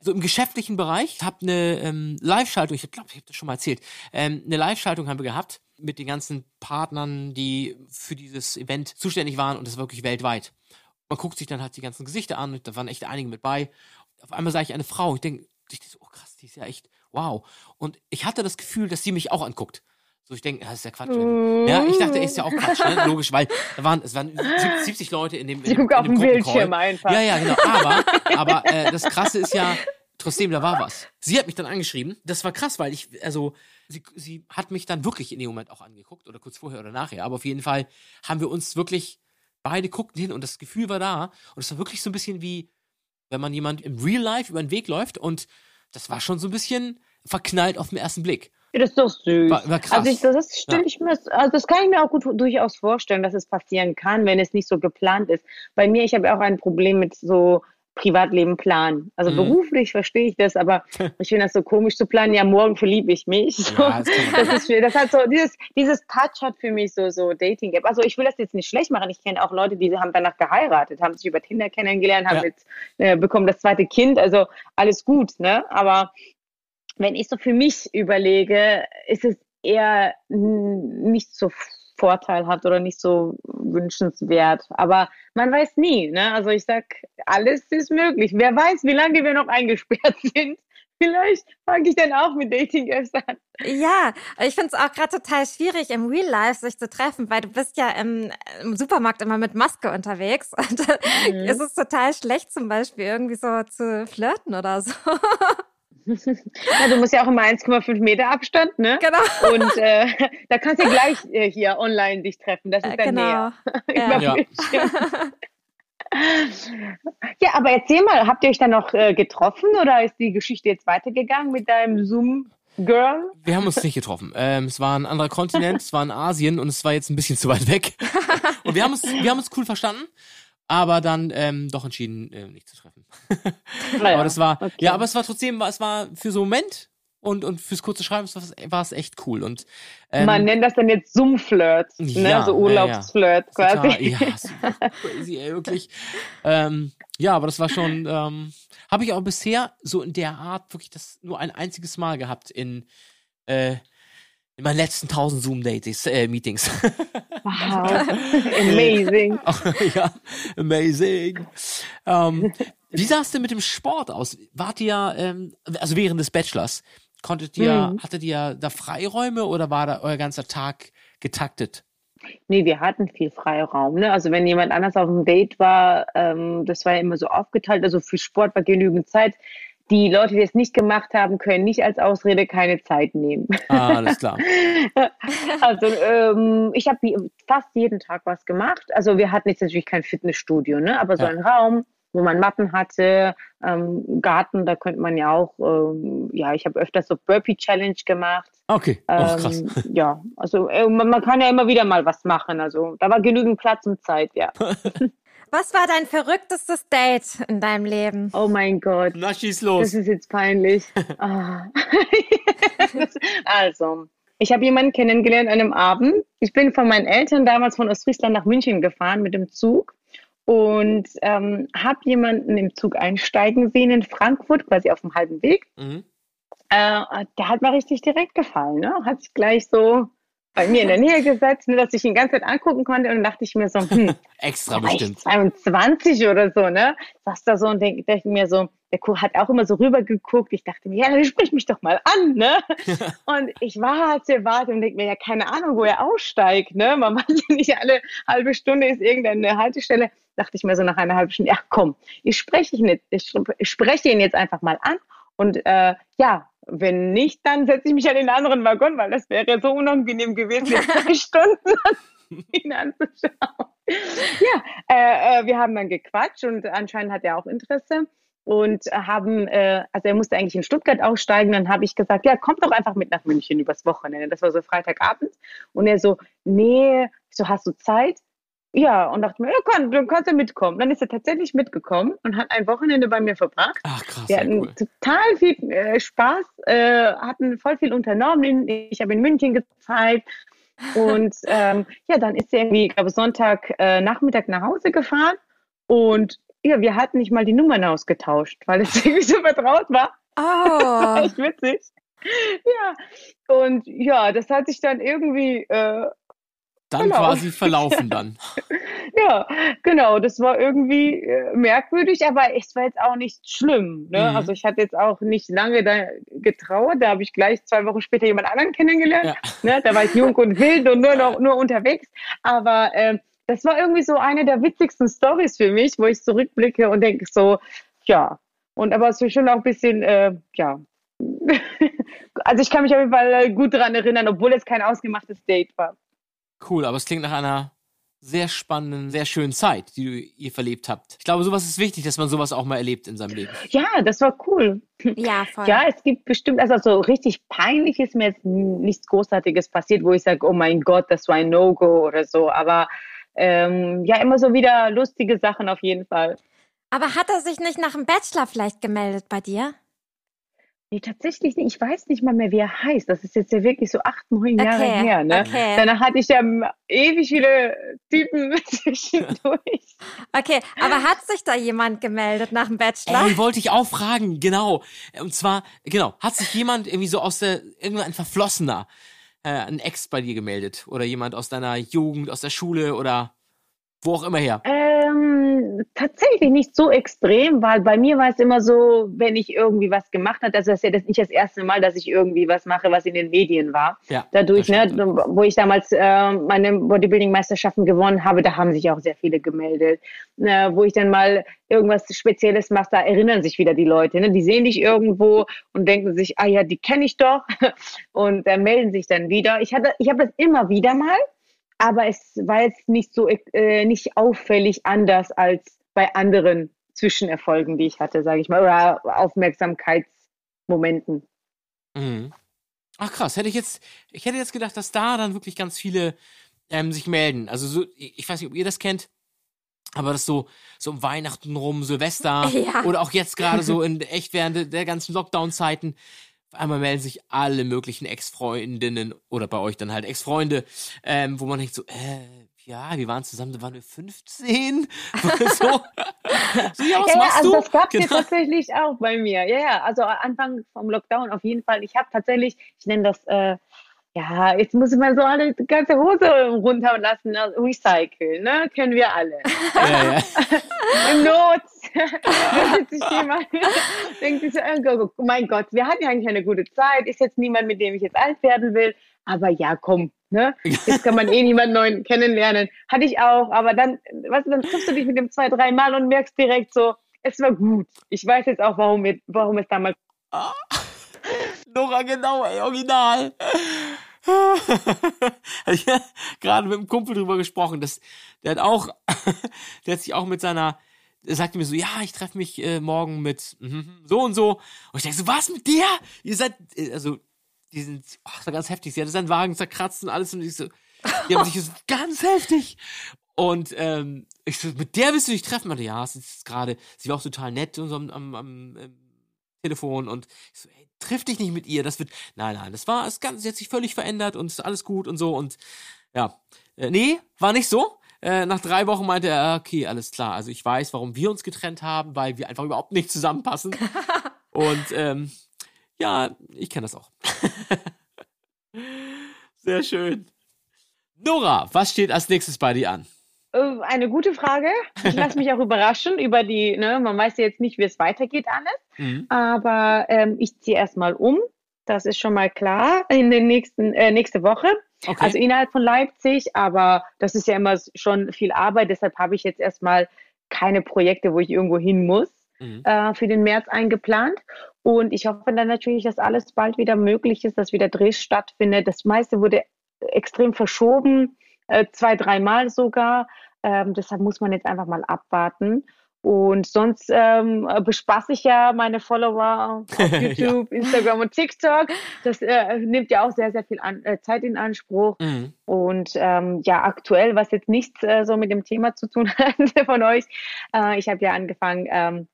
so im geschäftlichen Bereich, habe eine ähm, Live-Schaltung, ich glaube, ich habe das schon mal erzählt, ähm, eine Live-Schaltung haben wir gehabt mit den ganzen Partnern, die für dieses Event zuständig waren und das wirklich weltweit. Man guckt sich dann halt die ganzen Gesichter an und da waren echt einige mit bei. Auf einmal sah ich eine Frau, ich denke, ich so, oh krass, die ist ja echt wow. Und ich hatte das Gefühl, dass sie mich auch anguckt. So, ich denke, das ist ja Quatsch. Mhm. Ja, ich dachte, ist ja auch Quatsch, ne? logisch, weil da waren, es waren 70 Leute in dem, in Sie dem, auf dem. Bildschirm einfach. Ja, ja, genau. Aber, aber äh, das Krasse ist ja, trotzdem, da war was. Sie hat mich dann angeschrieben. Das war krass, weil ich, also, sie, sie hat mich dann wirklich in dem Moment auch angeguckt oder kurz vorher oder nachher. Aber auf jeden Fall haben wir uns wirklich, beide guckten hin und das Gefühl war da. Und es war wirklich so ein bisschen wie, wenn man jemand im Real Life über den Weg läuft und das war schon so ein bisschen verknallt auf den ersten Blick. Ja, das ist doch süß. War- war. Also ich, das ist, Ja. ich mir, also das kann ich mir auch gut durchaus vorstellen, dass es passieren kann, wenn es nicht so geplant ist. Bei mir, ich habe ja auch ein Problem mit so Privatleben planen. Also Mhm. beruflich verstehe ich das, aber ich finde das so komisch zu planen. Ja, morgen verliebe ich mich. So. Ja, das das ist das hat so dieses dieses Touch hat für mich so so Dating App. Also ich will das jetzt nicht schlecht machen. Ich kenne auch Leute, die haben danach geheiratet, haben sich über Tinder kennengelernt, haben Ja. jetzt äh, bekommen das zweite Kind. Also alles gut, ne? Aber wenn ich so für mich überlege, ist es eher nicht so vorteilhaft oder nicht so wünschenswert. Aber man weiß nie. Ne? Also ich sag, alles ist möglich. Wer weiß, wie lange wir noch eingesperrt sind. Vielleicht fange ich dann auch mit Dating-Apps an. Ja, ich finde es auch gerade total schwierig, im Real Life sich zu treffen, weil du bist ja im, im Supermarkt immer mit Maske unterwegs. Und Mhm. es ist total schlecht, zum Beispiel irgendwie so zu flirten oder so. Ja, du musst ja auch immer 1,5 Meter Abstand, ne? Genau. Und äh, da kannst du gleich äh, hier online dich treffen. Das ist Äh, dann näher. genau. Über Ja. Ja, aber erzähl mal, habt ihr euch dann noch äh, getroffen oder ist die Geschichte jetzt weitergegangen mit deinem Zoom-Girl? Wir haben uns nicht getroffen. Ähm, es war ein anderer Kontinent, es war in Asien und es war jetzt ein bisschen zu weit weg. Und wir haben uns, wir haben uns cool verstanden, aber dann ähm, doch entschieden, äh, nicht zu treffen. Naja, aber das war, okay. ja, aber es war trotzdem, es war für so einen Moment und, und fürs kurze Schreiben war es- echt cool. Und ähm, Man nennt das dann jetzt Zoom-Flirt, ne? Ja, so ja, Urlaubsflirt total, quasi. ja, super crazy, ey, wirklich. Ähm, ja, aber das war schon, ähm, habe ich auch bisher so in der Art wirklich das nur ein einziges Mal gehabt in, äh, in meinen letzten 1000 Zoom-Dates, äh, Meetings. Wow, amazing. ja, amazing. Ähm, wie sah es denn mit dem Sport aus? Wart ihr, ähm, also während des Bachelors, konntet ihr, Mhm. hattet ihr da Freiräume oder war da euer ganzer Tag getaktet? Nee, wir hatten viel Freiraum. Ne? Also wenn jemand anders auf dem Date war, ähm, das war ja immer so aufgeteilt. Also für Sport war genügend Zeit. Die Leute, die es nicht gemacht haben, können nicht als Ausrede keine Zeit nehmen. Ah, alles klar. Also ähm, ich habe fast jeden Tag was gemacht. Also wir hatten jetzt natürlich kein Fitnessstudio, ne? aber so Ja. ein Raum, wo man Matten hatte, ähm, Garten, da könnte man ja auch, ähm, ja, ich habe öfters so Burpee Challenge gemacht. Okay, oh, krass. Ähm, ja, also äh, man, man kann ja immer wieder mal was machen. Also da war genügend Platz und Zeit, ja. Was war dein verrücktestes Date in deinem Leben? Oh mein Gott. Na, schieß Das los. ist jetzt peinlich. Ah. also, ich habe jemanden kennengelernt an einem Abend. Ich bin von meinen Eltern damals von Ostfriesland nach München gefahren mit dem Zug und ähm, habe jemanden im Zug einsteigen sehen in Frankfurt, quasi auf dem halben Weg. Mhm. Äh, der hat mir richtig direkt gefallen. Ne? Hat sich gleich so bei mir in der Nähe gesetzt, ne, dass ich ihn die ganze Zeit angucken konnte. Und dann dachte ich mir so, hm, Extra bestimmt. 22 oder so, ne? Saß da so und denk, dachte mir so, der Kuh hat auch immer so rüber geguckt. Ich dachte mir, ja, dann sprich mich doch mal an, ne? und ich warte, warte und denke mir, ja, keine Ahnung, wo er aussteigt, ne? Man weiß ja nicht, alle halbe Stunde ist irgendeine Haltestelle. Dachte ich mir so nach einer halben Stunde, ja, komm, ich spreche ihn nicht, ich ich spreche ihn jetzt einfach mal an. Und äh, ja, wenn nicht, dann setze ich mich an den anderen Waggon, weil das wäre so unangenehm gewesen, jetzt drei Stunden ihn anzuschauen. Ja, äh, äh, wir haben dann gequatscht und anscheinend hat er auch Interesse und haben, äh, also er musste eigentlich in Stuttgart aussteigen, dann habe ich gesagt, ja, komm doch einfach mit nach München übers Wochenende. Das war so Freitagabend und er so, nee, so, hast du Zeit? Ja, und dachte mir, ja, komm, dann kannst du mitkommen. Dann ist er tatsächlich mitgekommen und hat ein Wochenende bei mir verbracht. Ach, krass, Wir hatten cool. total viel äh, Spaß, äh, hatten voll viel unternommen. Ich habe in München gezeigt. Und ähm, ja, dann ist er irgendwie, ich glaube, Sonntag äh, Nachmittag nach Hause gefahren. Und ja, wir hatten nicht mal die Nummern ausgetauscht, weil es irgendwie so vertraut war. Oh, Echt witzig. Ja, und ja, das hat sich dann irgendwie äh, Dann genau. quasi verlaufen dann. Ja, genau, das war irgendwie äh, merkwürdig, aber es war jetzt auch nicht schlimm. Ne? Mhm. Also ich hatte jetzt auch nicht lange da getrauert, da habe ich gleich zwei Wochen später jemand anderen kennengelernt. Ja. Ne? Da war ich jung und wild und nur noch nur unterwegs. Aber ähm, das war irgendwie so eine der witzigsten Stories für mich, wo ich zurückblicke und denke so, ja. Und aber es ist schon auch ein bisschen, äh, ja. also ich kann mich auf jeden Fall gut daran erinnern, obwohl es kein ausgemachtes Date war. Cool, aber es klingt nach einer sehr spannenden, sehr schönen Zeit, die du, ihr verlebt habt. Ich glaube, sowas ist wichtig, dass man sowas auch mal erlebt in seinem Leben. Ja, das war cool. ja, voll. Ja, es gibt bestimmt, also so richtig peinlich ist mir jetzt nichts Großartiges passiert, wo ich sage, oh mein Gott, das war ein No-Go oder so. Aber ähm, ja, immer so wieder lustige Sachen auf jeden Fall. Aber hat er sich nicht nach dem Bachelor vielleicht gemeldet bei dir? Nee, tatsächlich nicht. Ich weiß nicht mal mehr, wie er heißt. Das ist jetzt ja wirklich so acht, neun Jahre Okay, her. Ne? okay. Danach hatte ich ja ewig viele Typen zwischendurch. Okay, aber hat sich da jemand gemeldet nach dem Bachelor? Ey, wollte ich auch fragen, genau. Und zwar, genau, hat sich jemand irgendwie so aus der, irgendein Verflossener, äh, ein Ex bei dir gemeldet? Oder jemand aus deiner Jugend, aus der Schule oder wo auch immer her? Ähm, tatsächlich nicht so extrem, weil bei mir war es immer so, wenn ich irgendwie was gemacht habe, also das ist ja das nicht das erste Mal, dass ich irgendwie was mache, was in den Medien war. Ja, Dadurch, ne, wo ich damals äh, meine Bodybuilding-Meisterschaften gewonnen habe, da haben sich auch sehr viele gemeldet. Äh, wo ich dann mal irgendwas Spezielles mache, da erinnern sich wieder die Leute. Ne? Die sehen dich irgendwo und denken sich, ah ja, die kenne ich doch und äh, melden sich dann wieder. Ich hatte, ich habe das immer wieder mal, aber es war jetzt nicht so äh, nicht auffällig anders als bei anderen Zwischenerfolgen, die ich hatte, sage ich mal, oder Aufmerksamkeitsmomenten. Mhm. Ach krass, hätte ich jetzt, ich hätte jetzt gedacht, dass da dann wirklich ganz viele ähm, sich melden. Also so, ich weiß nicht, ob ihr das kennt, aber das so, so um Weihnachten rum, Silvester Ja. oder auch jetzt gerade so in echt während der ganzen Lockdown-Zeiten. Auf einmal melden sich alle möglichen Ex-Freundinnen oder bei euch dann halt Ex-Freunde, ähm, wo man denkt so, äh, ja, wir waren zusammen, da waren wir 15. so, so ja, was Ja, machst also du? das gab es Genau. tatsächlich auch bei mir. Ja, ja, also Anfang vom Lockdown auf jeden Fall. Ich habe tatsächlich, ich nenne das, äh, ja, jetzt muss ich mal so alle die ganze Hose runterlassen, also recyceln, ne? Kennen wir alle. Ja, ja. Im Not. da sitzt sich jemand, denkt sich so, oh mein Gott, wir hatten ja eigentlich eine gute Zeit, ist jetzt niemand, mit dem ich jetzt alt werden will, aber ja, komm, ne? Jetzt kann man eh niemanden neuen kennenlernen. Hatte ich auch, aber dann, weißt du, dann triffst du dich mit dem zwei, drei Mal und merkst direkt so, es war gut. Ich weiß jetzt auch, warum, wir, warum es damals Nora, genau, ey, original. gerade mit einem Kumpel drüber gesprochen, dass der hat auch, der hat sich auch mit seiner, sagte mir so, ja, ich treffe mich äh, morgen mit mhm, so und so. Und ich denke so, was mit der? Ihr seid, äh, also, die sind, ach, das war ganz heftig. Sie hatte seinen Wagen zerkratzt und alles und ich so, die haben sich so ganz heftig. Und ähm, ich so, mit der willst du dich treffen? Meinte, ja, es ist gerade, sie war auch total nett und so am, am, am ähm, Telefon und ich so, ey, triff dich nicht mit ihr, das wird, nein, nein, das war, das Ganze, sie hat sich völlig verändert und ist alles gut und so und ja, äh, nee, war nicht so. Äh, nach drei Wochen meinte er, okay, alles klar, also ich weiß, warum wir uns getrennt haben, weil wir einfach überhaupt nicht zusammenpassen. und ähm, ja, ich kenne das auch. Sehr schön. Nora, was steht als nächstes bei dir an? Äh, Eine gute Frage. Ich lasse mich auch überraschen über die, ne, man weiß ja jetzt nicht, wie es weitergeht alles. Mhm. Aber ähm, ich ziehe erstmal um. Das ist schon mal klar in den nächsten, äh, nächste Woche. Okay. Also innerhalb von Leipzig, aber das ist ja immer schon viel Arbeit. Deshalb habe ich jetzt erstmal keine Projekte, wo ich irgendwo hin muss, Mhm. äh, für den März eingeplant. Und ich hoffe dann natürlich, dass alles bald wieder möglich ist, dass wieder Dreh stattfindet. Das meiste wurde extrem verschoben, äh, zwei, dreimal sogar. Ähm, deshalb muss man jetzt einfach mal abwarten. Und sonst ähm, äh, bespaße ich ja meine Follower auf YouTube, Instagram und TikTok. Das äh, nimmt ja auch sehr, sehr viel an, äh, Zeit in Anspruch. Mhm. Und ähm, ja, aktuell, was jetzt nichts äh, so mit dem Thema zu tun hat von euch, äh, ich habe ja angefangen, ähm,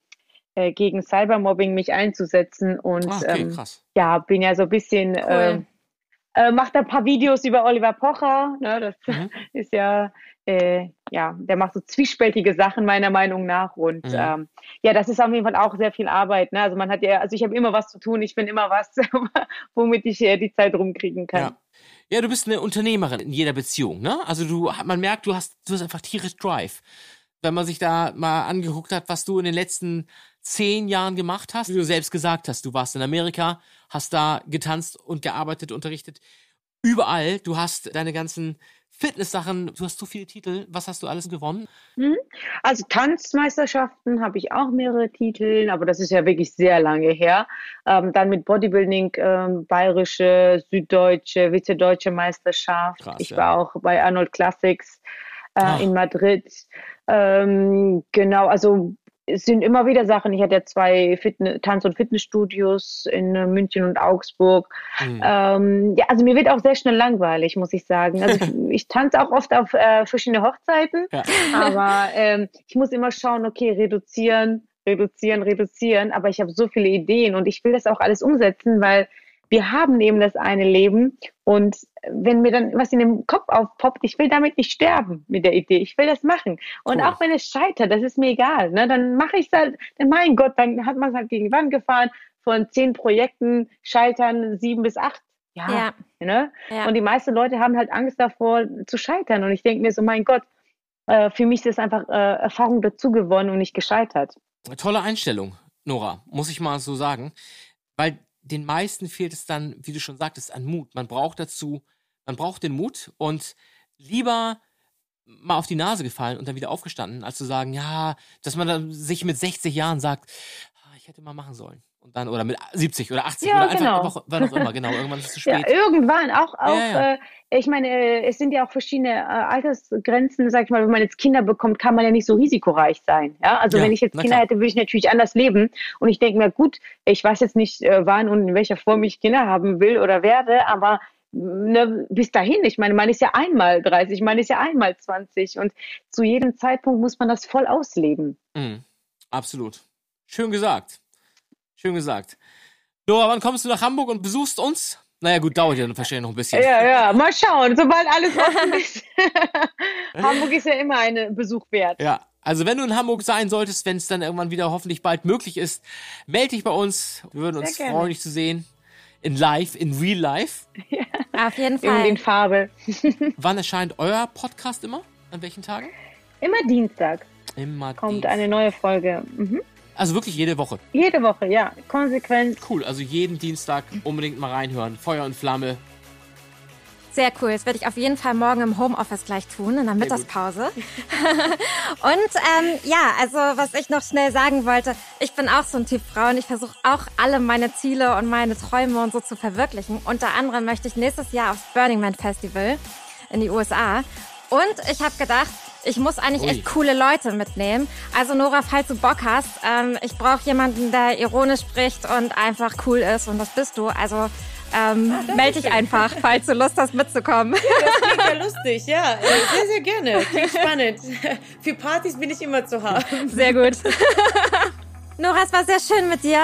äh, gegen Cybermobbing mich einzusetzen und Ah, okay, ähm, krass. ja, bin ja so ein bisschen, Cool. ähm, äh, macht ein paar Videos über Oliver Pocher. Ne, das Mhm. ist ja, äh, ja, der macht so zwiespältige Sachen meiner Meinung nach. Und Mhm. ähm, ja, das ist auf jeden Fall auch sehr viel Arbeit. Ne? Also man hat ja, also ich habe immer was zu tun, ich finde immer was, womit ich äh, die Zeit rumkriegen kann. Ja. Ja, du bist eine Unternehmerin in jeder Beziehung, ne? Also du, man merkt, du hast, du hast einfach tierisch Drive. Wenn man sich da mal angeguckt hat, was du in den letzten zehn Jahren gemacht hast, wie du selbst gesagt hast, du warst in Amerika, hast da getanzt und gearbeitet, unterrichtet. Überall, du hast deine ganzen Fitness-Sachen, du hast so viele Titel. Was hast du alles gewonnen? Also Tanzmeisterschaften habe ich auch mehrere Titel, aber das ist ja wirklich sehr lange her. Ähm, dann mit Bodybuilding, ähm, bayerische, süddeutsche, vize-deutsche Meisterschaft. Krass, ich ja. war auch bei Arnold Classics äh, in Madrid. Ähm, genau, also es sind immer wieder Sachen. Ich hatte ja zwei Fitne Tanz- und Fitnessstudios in äh, München und Augsburg. Mhm. Ähm, ja, also mir wird auch sehr schnell langweilig, muss ich sagen. Also ich, ich tanze auch oft auf äh, verschiedene Hochzeiten, Ja. aber ähm, ich muss immer schauen, okay, reduzieren, reduzieren, reduzieren. Aber ich habe so viele Ideen und ich will das auch alles umsetzen, weil wir haben eben das eine Leben und wenn mir dann was in dem Kopf aufpoppt, ich will damit nicht sterben mit der Idee. Ich will das machen. Und Cool. auch wenn es scheitert, das ist mir egal. Ne? Dann mache ich es halt, dann mein Gott, dann hat man es halt gegen die Wand gefahren. Von zehn Projekten scheitern sieben bis acht. Ja. Ja. Ne? Ja. Und die meisten Leute haben halt Angst davor zu scheitern. Und ich denke mir so, mein Gott, äh, für mich ist das einfach äh, Erfahrung dazu gewonnen und nicht gescheitert. Tolle Einstellung, Nora, muss ich mal so sagen. Weil den meisten fehlt es dann, wie du schon sagtest, an Mut. Man braucht dazu, man braucht den Mut und lieber mal auf die Nase gefallen und dann wieder aufgestanden, als zu sagen, ja, dass man sich mit 60 Jahren sagt, ah, ich hätte mal machen sollen. Und dann, oder mit 70 oder 80 Ja, oder einfach, genau. einfach wann auch immer, genau, irgendwann ist es zu Ja, spät. irgendwann auch, auch Ja, ja. Äh, ich meine, äh, es sind ja auch verschiedene äh, Altersgrenzen, sag ich mal, wenn man jetzt Kinder bekommt, kann man ja nicht so risikoreich sein. Ja, also Ja, wenn ich jetzt Kinder klar. hätte, würde ich natürlich anders leben. Und ich denke mir, gut, ich weiß jetzt nicht, äh, wann und in welcher Form ich Kinder haben will oder werde, aber ne, bis dahin, ich meine, man ist ja einmal 30, man ist ja einmal 20 und zu jedem Zeitpunkt muss man das voll ausleben. Mhm, absolut. Schön gesagt. Schön gesagt. Nora, wann kommst du nach Hamburg und besuchst uns? Naja, gut, dauert ja dann wahrscheinlich noch ein bisschen. Ja, ja, mal schauen, sobald alles offen ist. Hamburg ist ja immer ein Besuch wert. Ja, also wenn du in Hamburg sein solltest, wenn es dann irgendwann wieder hoffentlich bald möglich ist, melde dich bei uns. Wir würden uns freuen, dich zu sehen. In live, in real life. Auf jeden Fall. in Farbe. Wann erscheint euer Podcast immer? An welchen Tagen? Immer Dienstag Immer kommt Dienst- eine neue Folge. Mhm. Also wirklich jede Woche. Jede Woche, ja. Konsequent. Cool, also jeden Dienstag unbedingt mal reinhören. Feuer und Flamme. Sehr cool. Das werde ich auf jeden Fall morgen im Homeoffice gleich tun, in der. Mittagspause. und ähm, ja, also was ich noch schnell sagen wollte, ich bin auch so ein Typ Frau und ich versuche auch alle meine Ziele und meine Träume und so zu verwirklichen. Unter anderem möchte ich nächstes Jahr aufs Burning Man Festival in die USA. Und ich habe gedacht, ich muss eigentlich Ui. echt coole Leute mitnehmen. Also Nora, falls du Bock hast, ähm, ich brauche jemanden, der ironisch spricht und einfach cool ist und das bist du. Also ähm, melde dich einfach, falls du Lust hast mitzukommen. Das klingt ja lustig, ja. Äh, Sehr, sehr gerne. Klingt spannend. Für Partys bin ich immer zu haben. Sehr gut. Nora, es war sehr schön mit dir.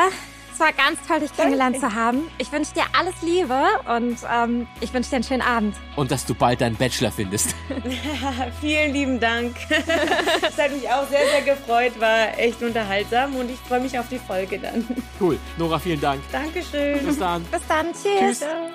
Es war ganz toll, dich kennengelernt zu haben. Ich wünsche dir alles Liebe und ähm, ich wünsche dir einen schönen Abend. Und dass du bald deinen Bachelor findest. Vielen lieben Dank. Es hat mich auch sehr, sehr gefreut. War echt unterhaltsam und ich freue mich auf die Folge dann. Cool. Nora, vielen Dank. Dankeschön. Bis dann. Bis dann, tschüss. Ciao.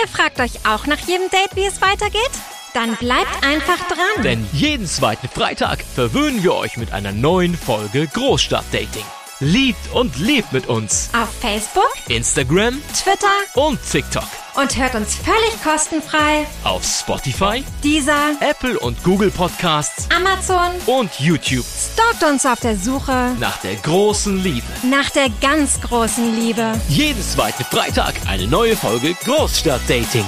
Ihr fragt euch auch nach jedem Date, wie es weitergeht? Dann bleibt einfach dran. Denn jeden zweiten Freitag verwöhnen wir euch mit einer neuen Folge Großstadtdating. Liebt und lebt mit uns. Auf Facebook, Instagram Twitter und TikTok. und hört uns völlig kostenfrei. Auf Spotify, Dieser Apple und Google Podcasts Amazon und YouTube. stalkt uns auf der Suche Nach der großen Liebe. nach der ganz großen Liebe. Jeden zweiten Freitag eine neue Folge Großstadtdating.